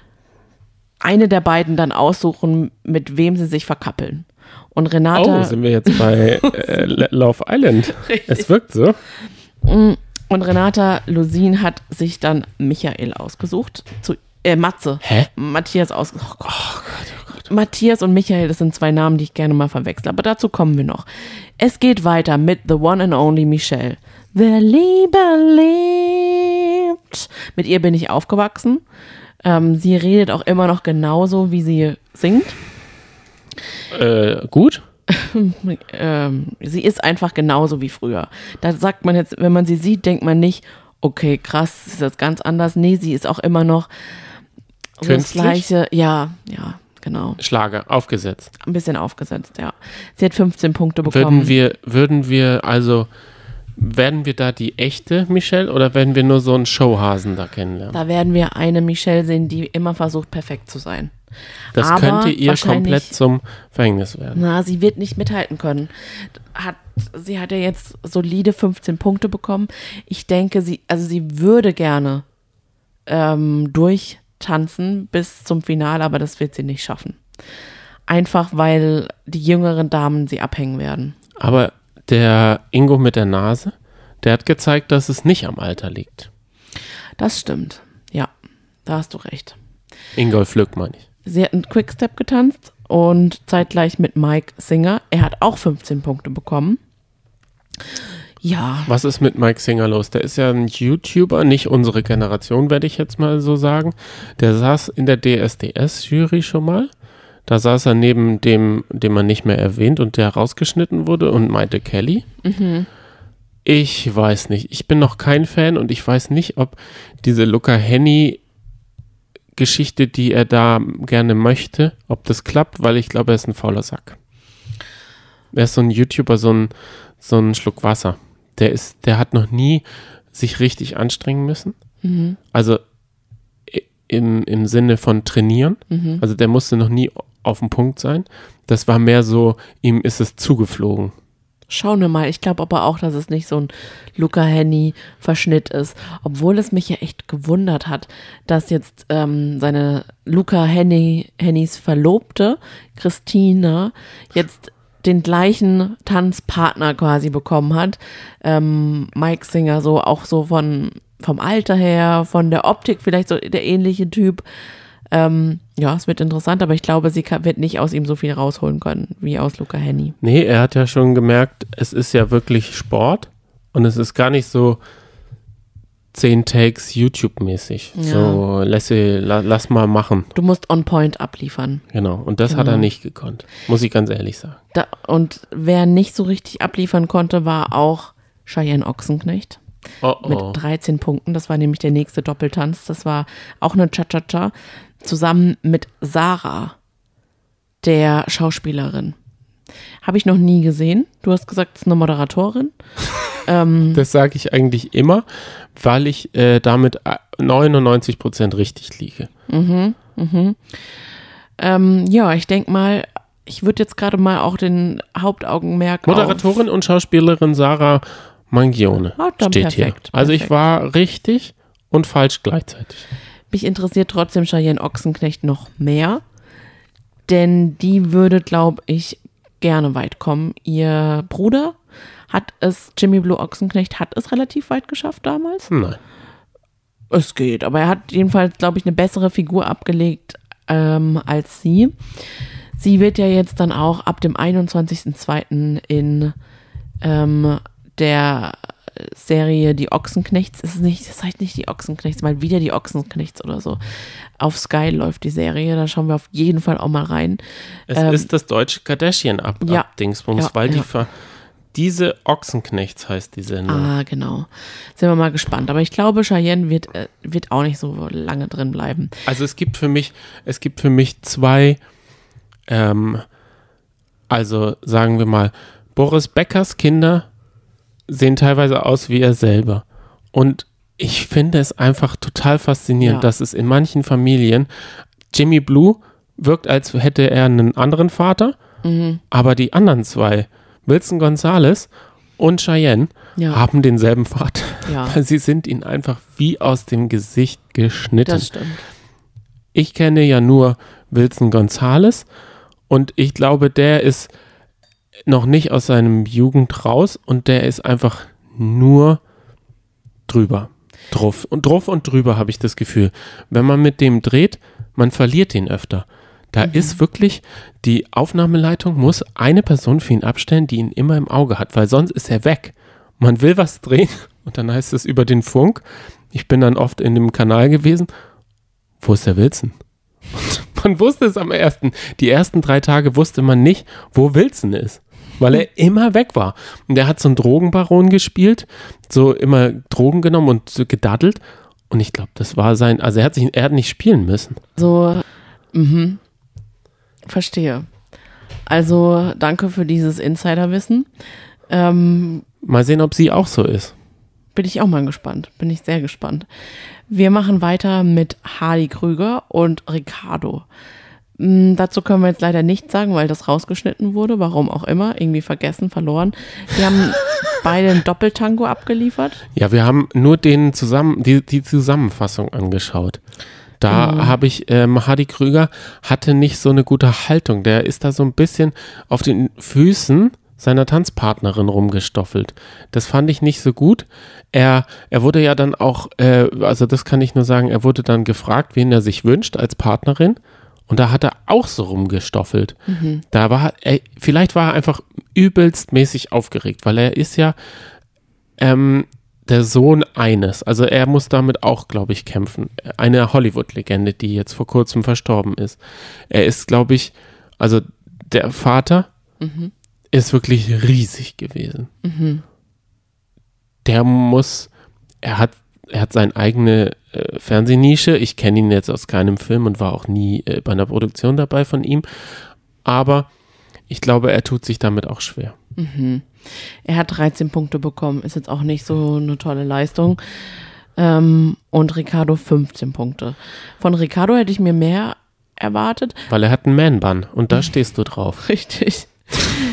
eine der beiden dann aussuchen, mit wem sie sich verkappeln. Und Renata Oh, sind wir jetzt bei äh, Love Island? Es wirkt so. Und Renata Lusin hat sich dann Michael ausgesucht. Zu, äh, Matze. Hä? Matthias aus. Oh Gott. Matthias und Michael, das sind zwei Namen, die ich gerne mal verwechsel. Aber dazu kommen wir noch. Es geht weiter mit The One and Only Michelle. Wer Liebe lebt. Mit ihr bin ich aufgewachsen. Ähm, sie redet auch immer noch genauso, wie sie singt. Äh, gut. ähm, sie ist einfach genauso wie früher. Da sagt man jetzt, wenn man sie sieht, denkt man nicht, okay, krass, ist das ganz anders. Nee, sie ist auch immer noch so das gleiche. Ja, ja, genau. Schlager, aufgesetzt. Ein bisschen aufgesetzt, ja. Sie hat 15 Punkte bekommen. Würden wir, würden wir also, werden wir da die echte Michelle oder werden wir nur so einen Showhasen da kennenlernen? da werden wir eine Michelle sehen, die immer versucht, perfekt zu sein. Das aber könnte ihr komplett zum Verhängnis werden. Na, sie wird nicht mithalten können. Hat, sie hat ja jetzt solide 15 Punkte bekommen. Ich denke, sie, also sie würde gerne ähm, durchtanzen bis zum Finale, aber das wird sie nicht schaffen. Einfach weil die jüngeren Damen sie abhängen werden. Aber der Ingo mit der Nase, der hat gezeigt, dass es nicht am Alter liegt. Das stimmt. Ja, da hast du recht. Ingolf Lück meine ich. Sie hat einen Quickstep getanzt und zeitgleich mit Mike Singer. Er hat auch 15 Punkte bekommen. Ja, Was ist mit Mike Singer los? Der ist ja ein YouTuber, nicht unsere Generation, werde ich jetzt mal so sagen. Der saß in der DSDS-Jury schon mal. Da saß er neben dem, den man nicht mehr erwähnt und der rausgeschnitten wurde und meinte Kelly. Ich weiß nicht. Ich bin noch kein Fan und ich weiß nicht, ob diese Luca Henny Geschichte, die er da gerne möchte, ob das klappt, weil ich glaube, er ist ein fauler Sack. Er ist so ein YouTuber, so ein, so ein Schluck Wasser. Der ist, der hat noch nie sich richtig anstrengen müssen. Also i- im, im Sinne von trainieren. Also der musste noch nie auf dem Punkt sein. Das war mehr so, ihm ist es zugeflogen. Schauen wir mal. Ich glaube aber auch, dass es nicht so ein Luca Henny Verschnitt ist. Obwohl es mich ja echt gewundert hat, dass jetzt ähm, seine Luca Henny, Hennys Verlobte, Christina, jetzt den gleichen Tanzpartner quasi bekommen hat. Ähm, Mike Singer, so auch so von vom Alter her, von der Optik vielleicht so der ähnliche Typ. Ähm, ja, es wird interessant, aber ich glaube, sie kann, wird nicht aus ihm so viel rausholen können wie aus Luca Henny. Nee, er hat ja schon gemerkt, es ist ja wirklich Sport und es ist gar nicht so 10 Takes YouTube-mäßig. Ja. So, lass, la, lass mal machen. Du musst on point abliefern. Genau. Und das hat Genau. er nicht gekonnt. Muss ich ganz ehrlich sagen. Da, und wer nicht so richtig abliefern konnte, war auch Cheyenne Ochsenknecht Oh, mit oh. 13 Punkten. Das war nämlich der nächste Doppeltanz. Das war auch eine Cha-Cha-Cha zusammen mit Sarah, der Schauspielerin. Habe ich noch nie gesehen. Du hast gesagt, es ist eine Moderatorin. ähm, Das sage ich eigentlich immer, weil ich äh, damit äh, 99% richtig liege. ähm, ja, ich denke mal, ich würde jetzt gerade mal auch den Hauptaugenmerk Moderatorin und Schauspielerin Sarah Mangione Ah, steht perfekt, hier. Also ich perfekt. war richtig und falsch gleichzeitig. Mich interessiert trotzdem Cheyenne Ochsenknecht noch mehr, denn die würde, glaube ich, gerne weit kommen. Ihr Bruder hat es, Jimmy Blue Ochsenknecht hat es relativ weit geschafft damals. Nein. Es geht, aber er hat jedenfalls, glaube ich, eine bessere Figur abgelegt ähm, als sie. Sie wird ja jetzt dann auch ab dem 21.02. in ähm, der Serie Die Ochsenknechts, es ist nicht, das heißt nicht die Ochsenknechts, mal wieder die Ochsenknechts oder so. Auf Sky läuft die Serie, da schauen wir auf jeden Fall auch mal rein. Es Ähm, ist das deutsche Kardashian-Ab-Dingsbums, Ja, weil die ja. ver diese Ochsenknechts heißt die Sendung. Ah, genau. Sind wir mal gespannt. Aber ich glaube, Cheyenne wird, äh, wird auch nicht so lange drin bleiben. Also es gibt für mich, es gibt für mich zwei, ähm, also sagen wir mal, Boris Beckers Kinder sehen teilweise aus wie er selber. Und ich finde es einfach total faszinierend, Ja. dass es in manchen Familien Jimmy Blue wirkt, als hätte er einen anderen Vater, Mhm. aber die anderen zwei, Wilson Gonzalez und Cheyenne, Ja. haben denselben Vater. Ja. Weil sie sind ihnen einfach wie aus dem Gesicht geschnitten. Das stimmt. Ich kenne ja nur Wilson Gonzalez und ich glaube, der ist noch nicht aus seinem Jugend raus und der ist einfach nur drüber. Druff. Und drauf und drüber habe ich das Gefühl. Wenn man mit dem dreht, man verliert ihn öfter. Da ist wirklich, die Aufnahmeleitung muss eine Person für ihn abstellen, die ihn immer im Auge hat, weil sonst ist er weg. Man will was drehen und dann heißt es über den Funk. Ich bin dann oft in dem Kanal gewesen. Wo ist der Wilson? Und man wusste es am ersten. Die ersten drei Tage wusste man nicht, wo Wilson ist, weil er immer weg war. Und der hat so einen Drogenbaron gespielt, so immer Drogen genommen und so gedaddelt. Und ich glaube, das war sein, also er hat sich, er hat nicht spielen müssen. So, mhm. Verstehe. Also, danke für dieses Insiderwissen. Ähm, Mal sehen, ob sie auch so ist. bin ich auch mal gespannt. Bin ich sehr gespannt. Wir machen weiter mit Hardy Krüger und Ricardo. Hm, dazu können wir jetzt leider nichts sagen, weil das rausgeschnitten wurde. Warum auch immer. Irgendwie vergessen, verloren. Die haben beide ein Doppeltango abgeliefert. Ja, wir haben nur den zusammen, die, die Zusammenfassung angeschaut. Da habe ich, ähm, Hardy Krüger hatte nicht so eine gute Haltung. Der ist da so ein bisschen auf den Füßen seiner Tanzpartnerin rumgestoffelt. Das fand ich nicht so gut. Er, er wurde ja dann auch, äh, also das kann ich nur sagen, er wurde dann gefragt, wen er sich wünscht als Partnerin. Und da hat er auch so rumgestoffelt. Da war, er, vielleicht war er einfach übelst mäßig aufgeregt, weil er ist ja, ähm, der Sohn eines. Also er muss damit auch, glaube ich, kämpfen. Eine Hollywood-Legende, die jetzt vor kurzem verstorben ist. Er ist, glaube ich, also der Vater ist wirklich riesig gewesen. Der muss, er hat, er hat seine eigene äh, Fernsehnische. Ich kenne ihn jetzt aus keinem Film und war auch nie äh, bei einer Produktion dabei von ihm. Aber ich glaube, er tut sich damit auch schwer. Er hat 13 Punkte bekommen. Ist jetzt auch nicht so eine tolle Leistung. Ähm, und Ricardo 15 Punkte. Von Ricardo hätte ich mir mehr erwartet. Weil er hat einen Man-Bun und da stehst du drauf. Richtig.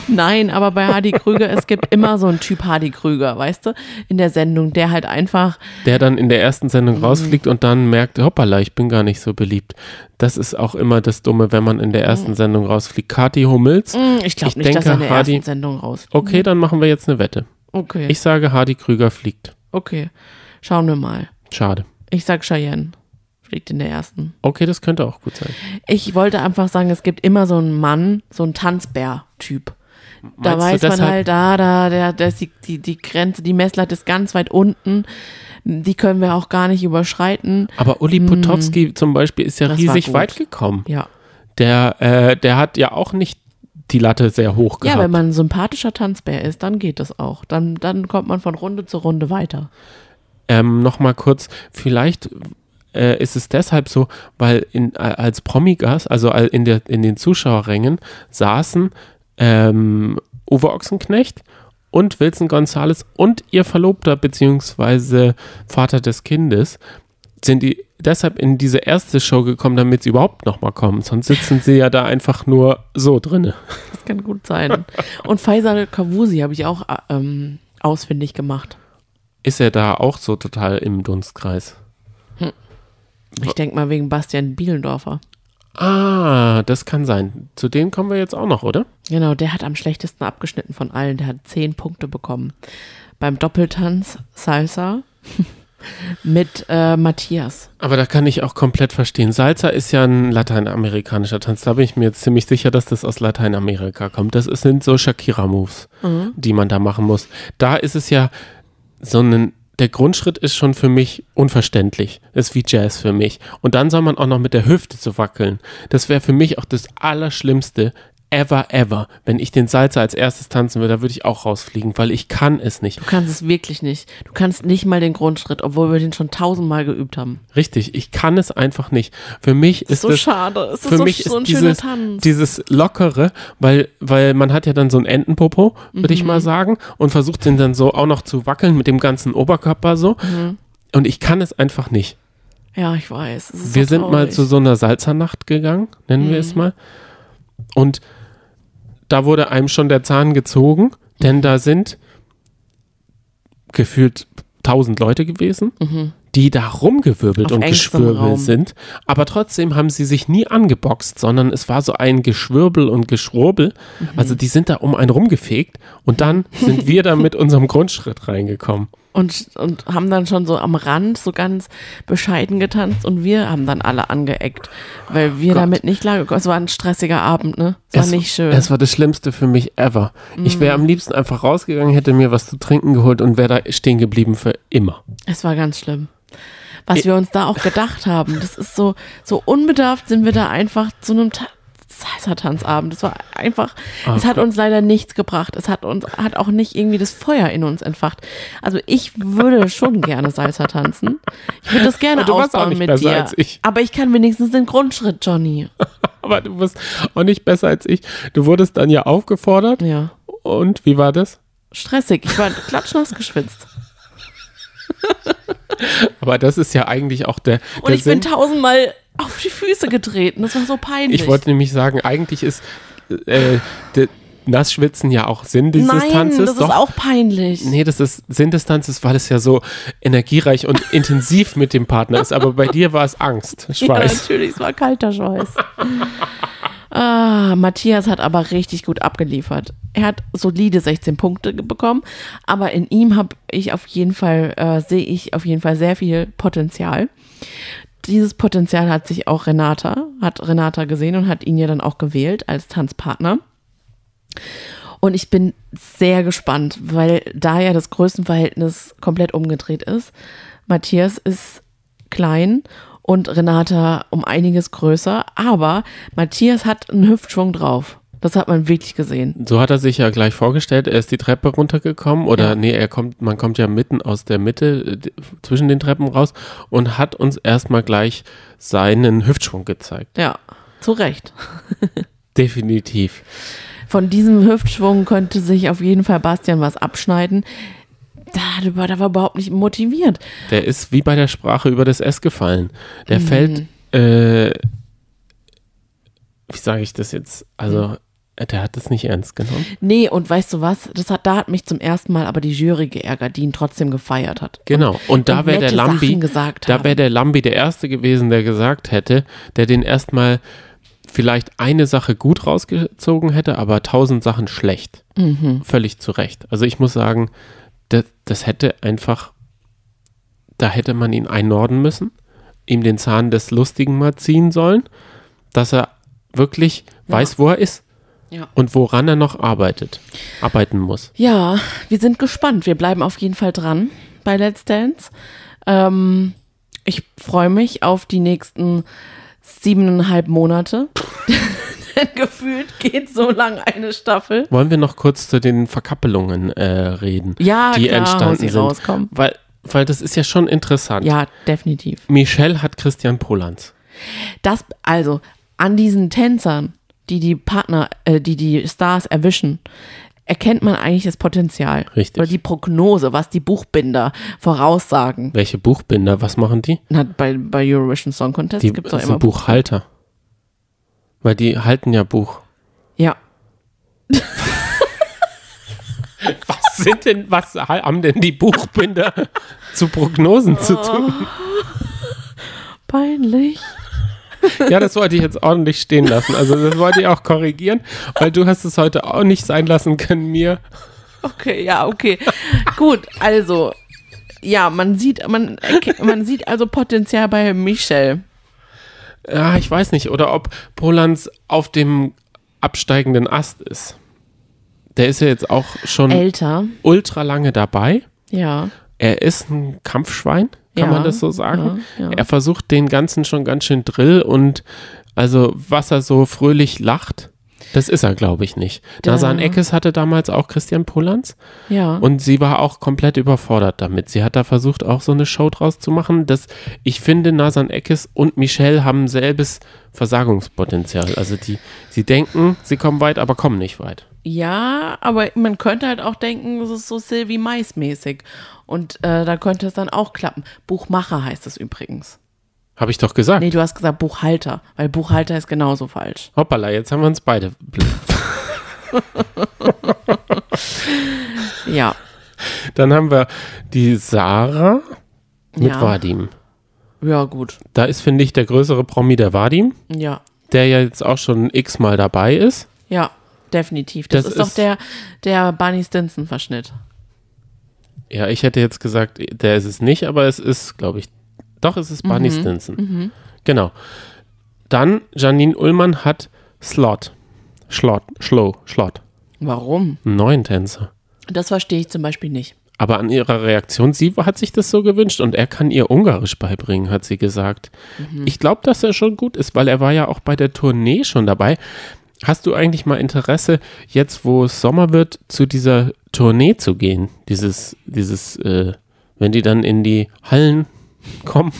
Nein, aber bei Hardy Krüger, es gibt immer so einen Typ Hardy Krüger, weißt du, in der Sendung, der halt einfach, der dann in der ersten Mhm. Sendung rausfliegt und dann merkt, hoppala, ich bin gar nicht so beliebt. Das ist auch immer das Dumme, wenn man in der ersten Sendung rausfliegt. Kathi Hummels. Hm, ich glaube Ich nicht, dass er in der denke, Hardy- ersten Sendung raus. Okay, dann machen wir jetzt eine Wette. Okay, Ich sage, Hardy Krüger fliegt. okay, schauen wir mal. Schade. Ich sag Cheyenne fliegt in der ersten. Okay, das könnte auch gut sein. Ich wollte einfach sagen, es gibt immer so einen Mann, so einen Tanzbär-Typ. Da weiß man halt, da, da, der, der ist die, die, die Grenze, die Messlatte ist ganz weit unten. Die können wir auch gar nicht überschreiten. Aber Uli Potowski zum Beispiel ist ja Hm. Das riesig weit gekommen. Ja. Der, äh, der hat ja auch nicht die Latte sehr hoch gehabt. Ja, wenn man ein sympathischer Tanzbär ist, dann geht das auch. Dann, dann kommt man von Runde zu Runde weiter. ähm, noch mal kurz, vielleicht äh, ist es deshalb so, weil in, äh, als Promigas, also al- in, der, in den Zuschauerrängen, saßen ähm, Uwe Ochsenknecht und Wilson Gonzales und ihr Verlobter beziehungsweise Vater des Kindes sind die deshalb in diese erste Show gekommen, damit sie überhaupt noch mal kommen. Sonst sitzen sie ja da einfach nur so drinne. Das kann gut sein. Und Faisal Kavusi habe ich auch äh, ähm, ausfindig gemacht. Ist er da auch so total im Dunstkreis? Ich denke mal wegen Bastian Bielendorfer. Ah, das kann sein. Zu denen kommen wir jetzt auch noch, oder? Genau, der hat am schlechtesten abgeschnitten von allen. Der hat zehn Punkte bekommen. Beim Doppeltanz Salsa Mit äh, Matthias. Aber da kann ich auch komplett verstehen. Salsa ist ja ein lateinamerikanischer Tanz. Da bin ich mir jetzt ziemlich sicher, dass das aus Lateinamerika kommt. Das sind so Shakira-Moves, Mhm. die man da machen muss. Da ist es ja so ein, der Grundschritt ist schon für mich unverständlich. Ist wie Jazz für mich. Und dann soll man auch noch mit der Hüfte zu wackeln. Das wäre für mich auch das Allerschlimmste ever, ever. Wenn ich den Salsa als erstes tanzen würde, da würde ich auch rausfliegen, weil ich kann es nicht. Du kannst es wirklich nicht. Du kannst nicht mal den Grundschritt, obwohl wir den schon tausendmal geübt haben. Richtig, ich kann es einfach nicht. Für mich ist so das schade. Es ist für so, mich so ein ist schöner dieses, Tanz. dieses Lockere, weil, weil man hat ja dann so ein Entenpopo, würde ich Mhm. mal sagen, und versucht den dann so auch noch zu wackeln mit dem ganzen Oberkörper so. Mhm. Und ich kann es einfach nicht. ja, ich weiß. Ist Wir so sind mal. Mhm. zu so einer Salzernacht gegangen, nennen wir es mal. Und da wurde einem schon der Zahn gezogen, denn da sind gefühlt tausend Leute gewesen, die da rumgewirbelt Mhm. Auf und geschwirbelt sind. Aber trotzdem haben sie sich nie angeboxt, sondern es war so ein Geschwirbel und Geschwurbel. Mhm. Also die sind da um einen rumgefegt und dann sind wir da mit unserem Grundschritt reingekommen. Und, und haben dann schon so am Rand so ganz bescheiden getanzt und wir haben dann alle angeeckt, weil wir Gott. damit nicht klar gekommen Es war ein stressiger Abend, ne? Es war nicht schön. Es war das Schlimmste für mich ever. Ich wäre am liebsten einfach rausgegangen, hätte mir was zu trinken geholt und wäre da stehen geblieben für immer. Es war ganz schlimm. Was wir uns da auch gedacht haben, das ist so, so unbedarft sind wir da einfach zu einem Ta Salsa-Tanzabend. Das war einfach, es hat uns leider nichts gebracht. Es hat uns, hat auch nicht irgendwie das Feuer in uns entfacht. Also ich würde schon gerne Salsa tanzen. Ich würde das gerne ausbauen mit dir. als ich. Aber ich kann wenigstens den Grundschritt, Johnny. Aber du wirst auch nicht besser als ich. Du wurdest dann ja aufgefordert. Ja. Und wie war das? Stressig. Ich war klatschnass geschwitzt. Aber das ist ja eigentlich auch der, Und der ich bin Sinn. tausendmal auf die Füße getreten. Das war so peinlich. Ich wollte nämlich sagen, eigentlich ist äh, der Nassschwitzen ja auch Sinn dieses Nein, Tanzes. das Doch. ist auch peinlich. Nee, das ist Sinn des Tanzes, weil es ja so energiereich und intensiv mit dem Partner ist. Aber bei dir war es Angst, Ja, Schweiß. natürlich, es war kalter Schweiß. ah, Matthias hat aber richtig gut abgeliefert. Er hat solide 16 Punkte bekommen, aber in ihm habe ich auf jeden Fall, äh, sehe ich auf jeden Fall sehr viel Potenzial. Dieses Potenzial hat sich auch Renata, hat Renata gesehen und hat ihn ja dann auch gewählt als Tanzpartner. Und ich bin sehr gespannt, weil da ja das Größenverhältnis komplett umgedreht ist. Matthias ist klein und Renata um einiges größer, aber Matthias hat einen Hüftschwung drauf. Das hat man wirklich gesehen. So hat er sich ja gleich vorgestellt. Er ist die Treppe runtergekommen oder Ja. nee, er kommt, man kommt ja mitten aus der Mitte äh, zwischen den Treppen raus und hat uns erstmal gleich seinen Hüftschwung gezeigt. Ja, zu Recht. Definitiv. Von diesem Hüftschwung könnte sich auf jeden Fall Bastian was abschneiden. Da, war- da war überhaupt nicht motiviert. Der ist wie bei der Sprache über das S gefallen. Mhm. Der fällt, äh, wie sage ich das jetzt? Also, äh, der hat das nicht ernst genommen. Nee, und weißt du was? Das hat, da hat mich zum ersten Mal aber die Jury geärgert, die ihn trotzdem gefeiert hat. Genau. Und da und wäre der Lambi, gesagt da wäre der Lambi der Erste gewesen, der gesagt hätte, der den erstmal vielleicht eine Sache gut rausgezogen hätte, aber tausend Sachen schlecht. Mhm. Völlig zu Recht. Also ich muss sagen, das, das hätte einfach, da hätte man ihn einnorden müssen, ihm den Zahn des Lustigen mal ziehen sollen, dass er wirklich weiß, wo er ist Ja. und woran er noch arbeitet, arbeiten muss. Ja, wir sind gespannt. Wir bleiben auf jeden Fall dran bei Let's Dance. Ähm, ich freue mich auf die nächsten siebeneinhalb Monate. Denn gefühlt geht so lang eine Staffel. Wollen wir noch kurz zu den Verkappelungen äh, reden, Ja, die klar, entstanden sie sind? rauskommen. Weil, weil das ist ja schon interessant. Ja, definitiv. Michelle hat Christian Polanz. Das, also, an diesen Tänzern, die die Partner, äh, die die Stars erwischen, erkennt man eigentlich das Potenzial. Richtig. Oder die Prognose, was die Buchbinder voraussagen. Welche Buchbinder, was machen die? Na, bei, bei Eurovision Song Contest gibt es doch immer Buchhalter. Weil die halten ja Buch. Ja. Was sind denn, was haben denn die Buchbinder zu Prognosen zu tun? Peinlich. Ja, das wollte ich jetzt ordentlich stehen lassen. Also das wollte ich auch korrigieren, weil du hast es heute auch nicht sein lassen können, mir. Okay, ja, okay. Gut, also Ja, man sieht, man, man sieht also Potenzial bei Michelle. Ja, ich weiß nicht. Oder ob Polans auf dem absteigenden Ast ist. Der ist ja jetzt auch schon Älter, ultra lange dabei. ja. Er ist ein Kampfschwein, kann Ja, man das so sagen? ja, ja. Er versucht den ganzen schon ganz schön Drill und also was er so fröhlich lacht, das ist er, glaube ich, nicht. Der- Nasan Eckes hatte damals auch Christian Polans Ja. und sie war auch komplett überfordert damit. Sie hat da versucht, auch so eine Show draus zu machen. Das, ich finde, Nasan Eckes und Michelle haben selbes Versagungspotenzial. Also die, sie denken, sie kommen weit, aber kommen nicht weit. Ja, aber man könnte halt auch denken, es ist so Sylvie Mais mäßig. Und äh, da könnte es dann auch klappen. Buchmacher heißt es übrigens. Habe ich doch gesagt. Nee, du hast gesagt Buchhalter, weil Buchhalter ist genauso falsch. Hoppala, jetzt haben wir uns beide. Ja. Dann haben wir die Sarah mit Ja. Vadim. Ja, gut. Da ist, finde ich, der größere Promi der Vadim, Ja. der ja jetzt auch schon x-mal dabei ist. Ja, definitiv. Das, Das ist, doch ist- der, der Barney Stinson-Verschnitt. Ja, ich hätte jetzt gesagt, der ist es nicht, aber es ist, glaube ich, doch, es ist Barney Stinson. Genau. Dann Janine Ullmann hat Slot. Schlot, Schlo, Schlot. Warum? Einen neuen Tänzer. Das verstehe ich zum Beispiel nicht. Aber an ihrer Reaktion, sie hat sich das so gewünscht und er kann ihr Ungarisch beibringen, hat sie gesagt. Ich glaube, dass er schon gut ist, weil er war ja auch bei der Tournee schon dabei. Hast du eigentlich mal Interesse, jetzt wo es Sommer wird, zu dieser Tournee zu gehen? Dieses, dieses, äh, wenn die dann in die Hallen kommen.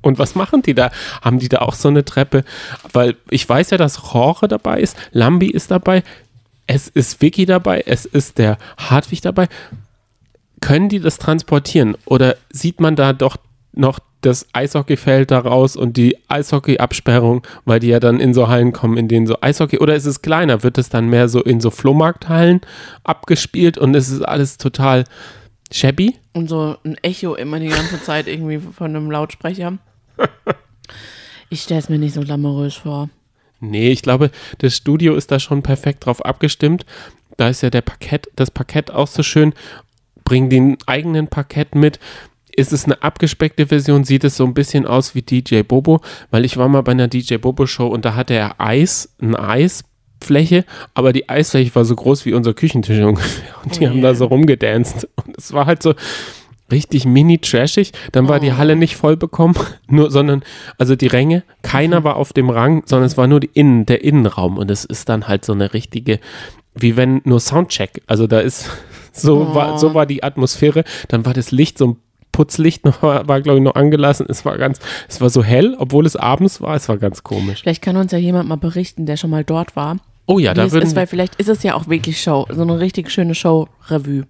Und was machen die da? Haben die da auch so eine Treppe? Weil ich weiß ja, dass Jorge dabei ist, Lambi ist dabei, es ist Vicky dabei, es ist der Hartwig dabei können die das transportieren? Oder sieht man da doch noch das Eishockeyfeld daraus und die Eishockey-Absperrung, weil die ja dann in so Hallen kommen, in denen so Eishockey, oder ist es kleiner? Wird es dann mehr so in so Flohmarkthallen abgespielt und es ist alles total shabby? Und so ein Echo immer die ganze Zeit irgendwie von einem Lautsprecher. Ich stelle es mir nicht so glamourös vor. Nee, ich glaube, das Studio ist da schon perfekt drauf abgestimmt. Da ist ja der Parkett, das Parkett auch so schön. Bringen den eigenen Parkett mit. Ist es eine abgespeckte Version? Sieht es so ein bisschen aus wie DJ Bobo? Weil ich war mal bei einer DJ Bobo Show und da hatte er Eis, eine Eisfläche, aber die Eisfläche war so groß wie unser Küchentisch ungefähr. Und die Oh haben da yeah. so rumgedanzt. Es war halt so richtig mini trashig. Dann war die Oh. Halle nicht voll bekommen, nur, sondern, also die Ränge, keiner war auf dem Rang, sondern es war nur die Innen, der Innenraum. Und es ist dann halt so eine richtige, wie wenn nur Soundcheck. Also da ist, so, Oh. war, so war die Atmosphäre. Dann war das Licht so ein Putzlicht noch, war, war glaube ich, noch angelassen. Es war ganz, es war so hell, obwohl es abends war. Es war ganz komisch. Vielleicht kann uns ja jemand mal berichten, der schon mal dort war. Oh ja, da würden ist, weil vielleicht ist es ja auch wirklich Show, so eine richtig schöne Show-Revue.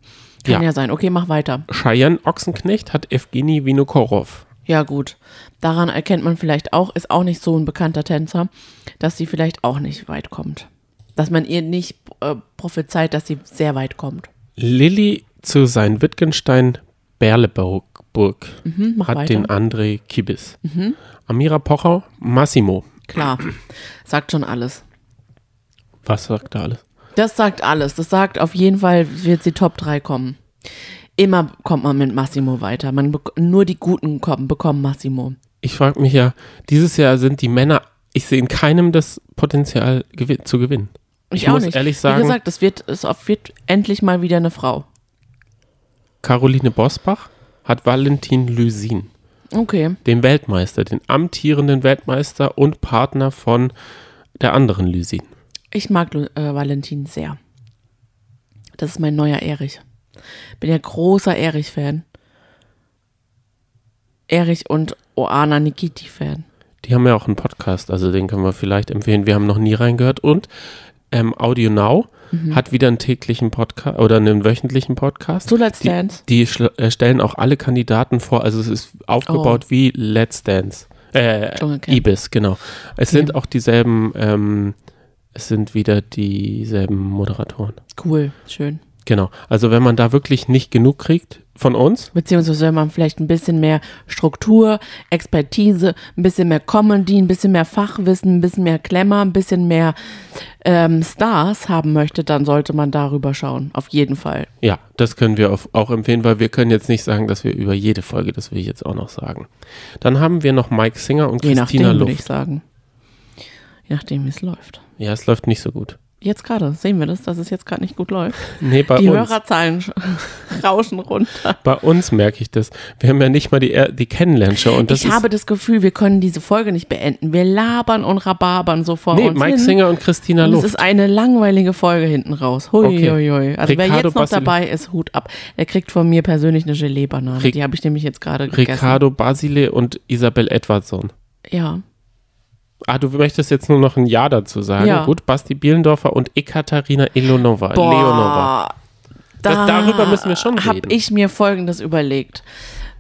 Kann Ja. ja. sein. Okay, mach weiter. Cheyenne Ochsenknecht hat Evgeny Vinokorov. Ja, gut. Daran erkennt man vielleicht auch, ist auch nicht so ein bekannter Tänzer, dass sie vielleicht auch nicht weit kommt. Dass man ihr nicht äh, prophezeit, dass sie sehr weit kommt. Lilly zu sein Wittgenstein Berleburg Mhm, hat weiter. den André Kibis. Amira Pocher, Massimo. Klar. Sagt schon alles. Was sagt er alles? Das sagt alles. Das sagt auf jeden Fall, wird sie Top 3 kommen. Immer kommt man mit Massimo weiter. Man nur die Guten kommen, bekommen Massimo. Ich frage mich ja, dieses Jahr sind die Männer, ich sehe in keinem das Potenzial gewi- zu gewinnen. Ich, Ich auch muss nicht. ehrlich Wie sagen- gesagt, es wird, es wird endlich mal wieder eine Frau. Caroline Bosbach hat Valentin Lysin, Okay. den Weltmeister, den amtierenden Weltmeister und Partner von der anderen Lysin. Ich mag äh, Valentin sehr. Das ist mein neuer Erich. Bin ja großer Erich-Fan. Erich und Oana Nikiti-Fan. Die haben ja auch einen Podcast, also den können wir vielleicht empfehlen. Wir haben noch nie reingehört. Und ähm, Audio Now Mhm. hat wieder einen täglichen Podcast oder einen wöchentlichen Podcast. So Let's die, Dance. Die äh, stellen auch alle Kandidaten vor. Also es ist aufgebaut wie Let's Dance. Äh. Ibis, genau. Es Okay. sind auch dieselben, ähm, es sind wieder dieselben Moderatoren. Cool, schön. Genau. Also wenn man da wirklich nicht genug kriegt von uns, Beziehungsweise wenn man vielleicht ein bisschen mehr Struktur, Expertise, ein bisschen mehr Comedy, ein bisschen mehr Fachwissen, ein bisschen mehr Klemmer, ein bisschen mehr ähm, Stars haben möchte, dann sollte man darüber schauen. Auf jeden Fall. ja, das können wir auch empfehlen, weil wir können jetzt nicht sagen, dass wir über jede Folge, das will ich jetzt auch noch sagen. Dann haben wir noch Mike Singer und Je Christina nachdem, würde ich Luft. sagen. Je nachdem, wie es läuft. Ja, es läuft nicht so gut. Jetzt gerade sehen wir das, dass es jetzt gerade nicht gut läuft. Nee, bei Die uns. Hörerzahlen sch- rauschen runter. Bei uns merke ich das. Wir haben ja nicht mal die, die Kennenlernshow und das ich habe das Gefühl, wir können diese Folge nicht beenden. Wir labern und rababern so vor Nee, uns Mike hin. Singer und Christina Und es Luft. ist eine langweilige Folge hinten raus. Hui, Okay. hui, hui. Also wer Ricardo jetzt noch Basile- dabei ist, Hut ab. Der kriegt von mir persönlich eine Gelee-Banane. Die habe ich nämlich jetzt gerade gegessen. Ricardo Basile und Isabel Edwardson. Ja. Ah, du möchtest jetzt nur noch ein Ja dazu sagen. Ja. Gut, Basti Bielendorfer und Ekaterina Ilonova. Leonova. Das- Da darüber müssen wir schon Habe reden. ich mir Folgendes überlegt.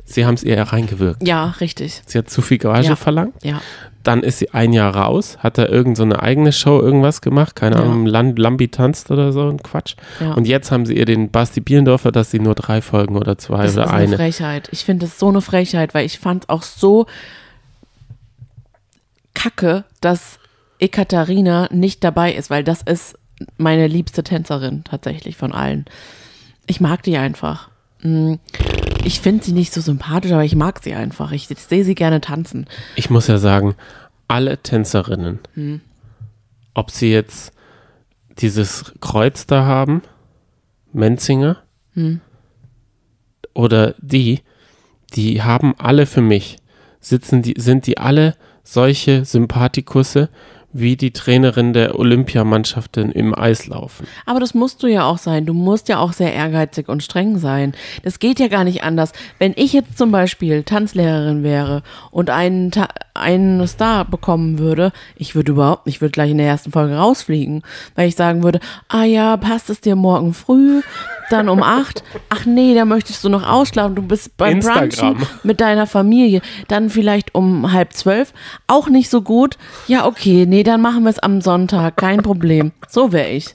Sie haben es ihr reingewirkt. Ja, richtig. Sie hat zu viel Gage Ja. verlangt. Ja. Dann ist sie ein Jahr raus, hat da irgend so eine eigene Show irgendwas gemacht, keine Ja. Ahnung, Land, Lambi tanzt oder so, ein Quatsch. ja. Und jetzt haben sie ihr den Basti Bielendorfer, dass sie nur drei Folgen oder zwei das oder ist eine eine. Frechheit. Ich finde das so eine Frechheit, weil ich fand auch so kacke, dass Ekaterina nicht dabei ist, weil das ist meine liebste Tänzerin tatsächlich von allen. Ich mag die einfach. Mm, Ich finde sie nicht so sympathisch, aber ich mag sie einfach. Ich, ich sehe sie gerne tanzen. Ich muss ja sagen, alle Tänzerinnen, Hm. ob sie jetzt dieses Kreuz da haben, Menzinger, Hm. oder die, die haben alle für mich, sitzen die, sind die alle solche Sympathikusse wie die Trainerin der Olympiamannschaften im Eislaufen. Aber das musst du ja auch sein. Du musst ja auch sehr ehrgeizig und streng sein. Das geht ja gar nicht anders. Wenn ich jetzt zum Beispiel Tanzlehrerin wäre und einen, Ta einen Star bekommen würde, ich würde überhaupt nicht, ich würde gleich in der ersten Folge rausfliegen, weil ich sagen würde, ah ja, passt es dir morgen früh, dann um acht, ach nee, da möchtest du noch ausschlafen, du bist beim Instagram. Brunchen mit deiner Familie, dann vielleicht um halb zwölf, auch nicht so gut, ja okay, nee, dann machen wir es am Sonntag, kein Problem. So wäre ich.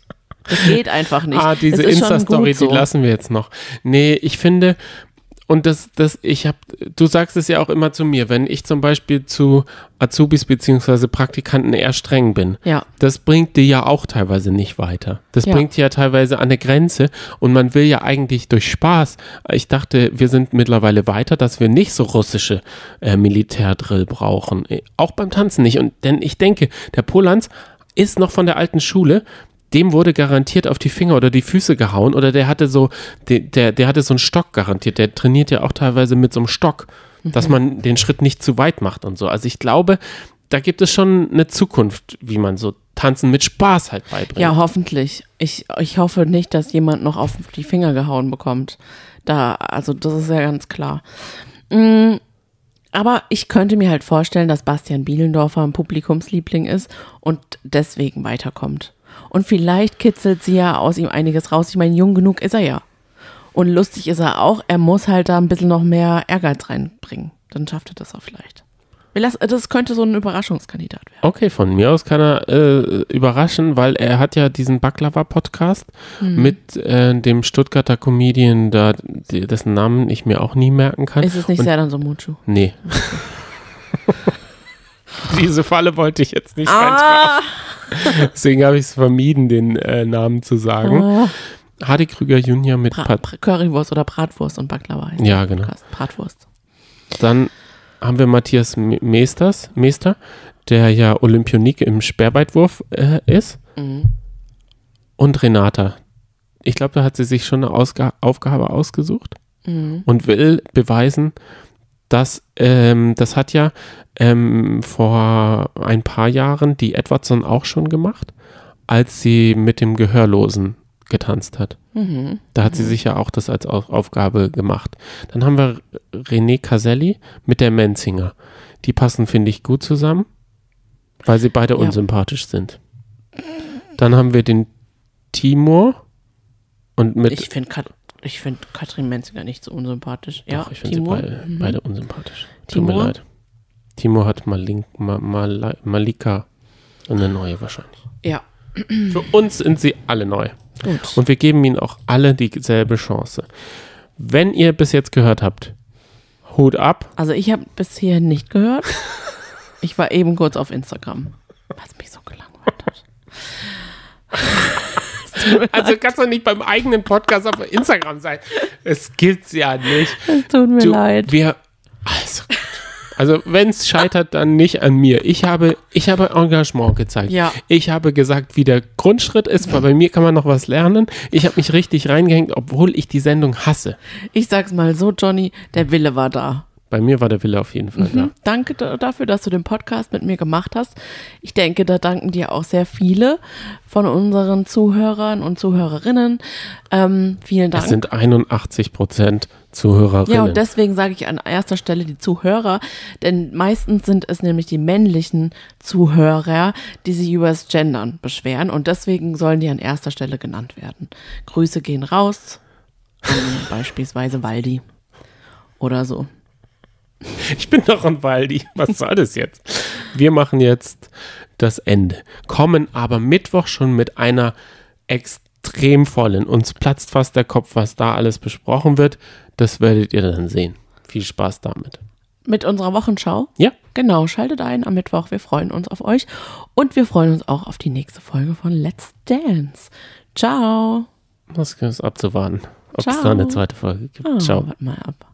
Das geht einfach nicht. Ah, diese Insta-Story, so. die lassen wir jetzt noch. Nee, ich finde, und das, das, ich hab, du sagst es ja auch immer zu mir, wenn ich zum Beispiel zu Azubis beziehungsweise Praktikanten eher streng bin, Ja. das bringt dir ja auch teilweise nicht weiter. Das Ja. bringt dir ja teilweise an eine Grenze und man will ja eigentlich durch Spaß. Ich dachte, wir sind mittlerweile weiter, dass wir nicht so russische äh, Militärdrill brauchen. Äh, Auch beim Tanzen nicht. Und denn ich denke, der Polanz ist noch von der alten Schule. Dem wurde garantiert auf die Finger oder die Füße gehauen oder der hatte so, der, der, der hatte so einen Stock garantiert. Der trainiert ja auch teilweise mit so einem Stock, dass man den Schritt nicht zu weit macht und so. Also ich glaube, da gibt es schon eine Zukunft, wie man so Tanzen mit Spaß halt beibringt. Ja, hoffentlich. Ich, ich hoffe nicht, dass jemand noch auf die Finger gehauen bekommt. Da, also das ist ja ganz klar. Mm, Aber ich könnte mir halt vorstellen, dass Bastian Bielendorfer ein Publikumsliebling ist und deswegen weiterkommt. Und vielleicht kitzelt sie ja aus ihm einiges raus. Ich meine, jung genug ist er ja. Und lustig ist er auch. Er muss halt da ein bisschen noch mehr Ehrgeiz reinbringen. Dann schafft er das auch vielleicht. Das könnte so ein Überraschungskandidat werden. Okay, von mir aus kann er äh, überraschen, weil er hat ja diesen Baklava-Podcast Mhm. mit äh, dem Stuttgarter Comedian, da, dessen Namen ich mir auch nie merken kann. Ist es nicht Und- sehr dann so Mucho? Diese Falle wollte ich jetzt nicht reintragen. Ah! Deswegen habe ich es vermieden, den äh, Namen zu sagen. Oh. Hardy Krüger Junior mit Bra Pat Bra- Currywurst oder Bratwurst und Baklava heißt Ja, genau. Podcast. Bratwurst. Dann haben wir Matthias Me- Meesters, Meester, der ja Olympionik im Speerweitwurf äh, ist. Mhm. Und Renata. Ich glaube, da hat sie sich schon eine Ausga Aufgabe ausgesucht Mhm. und will beweisen, dass ähm, das hat ja ähm, vor ein paar Jahren die Edwardson auch schon gemacht, als sie mit dem Gehörlosen getanzt hat. Mhm. Da hat sie sich ja auch das als Au- Aufgabe gemacht. Dann haben wir René Caselli mit der Menzinger. Die passen, finde ich, gut zusammen, weil sie beide Ja. unsympathisch sind. Dann haben wir den Timur und mit. Ich finde Kat ich find Katrin Menziger nicht so unsympathisch. Ja, Doch, ich finde sie Timur? beide, Mhm. beide unsympathisch. Tut mir Timur? leid. Timur hat Malink, Ma, Mala- Malika eine neue wahrscheinlich. Ja. Für uns sind sie alle neu. Gut. Und wir geben ihnen auch alle dieselbe Chance. Wenn ihr bis jetzt gehört habt, Hut ab. Also ich habe bisher nicht gehört. Ich war eben kurz auf Instagram, was mich so gelangweilt hat. Also kannst du nicht beim eigenen Podcast auf Instagram sein. Es gibt's ja nicht. Es tut mir Du, leid. Wir, also, also wenn es scheitert, dann nicht an mir. Ich habe, ich habe Engagement gezeigt. Ja. Ich habe gesagt, wie der Grundschritt ist, weil bei mir kann man noch was lernen. Ich habe mich richtig reingehängt, obwohl ich die Sendung hasse. Ich sag's mal so, Johnny, der Wille war da. Bei mir war der Wille auf jeden Fall da. Mhm. Danke da- dafür, dass du den Podcast mit mir gemacht hast. Ich denke, da danken dir auch sehr viele von unseren Zuhörern und Zuhörerinnen. Ähm, vielen Dank. Es sind 81 Prozent Zuhörerinnen. Ja, und deswegen sage ich an erster Stelle die Zuhörer, denn meistens sind es nämlich die männlichen Zuhörer, die sich über das Gendern beschweren und deswegen sollen die an erster Stelle genannt werden. Grüße gehen raus beispielsweise Waldi oder so. Ich bin doch ein Waldi. Was soll das jetzt? Wir machen jetzt das Ende. Kommen aber Mittwoch schon mit einer extrem vollen. Uns platzt fast der Kopf, was da alles besprochen wird. Das werdet ihr dann sehen. Viel Spaß damit. Mit unserer Wochenschau. Ja, Genau, schaltet ein am Mittwoch. Wir freuen uns auf euch und wir freuen uns auch auf die nächste Folge von Let's Dance. Ciao. das ist abzuwarten, ob es Ciao. da eine zweite Folge gibt. Ah, Ciao. Warte mal ab.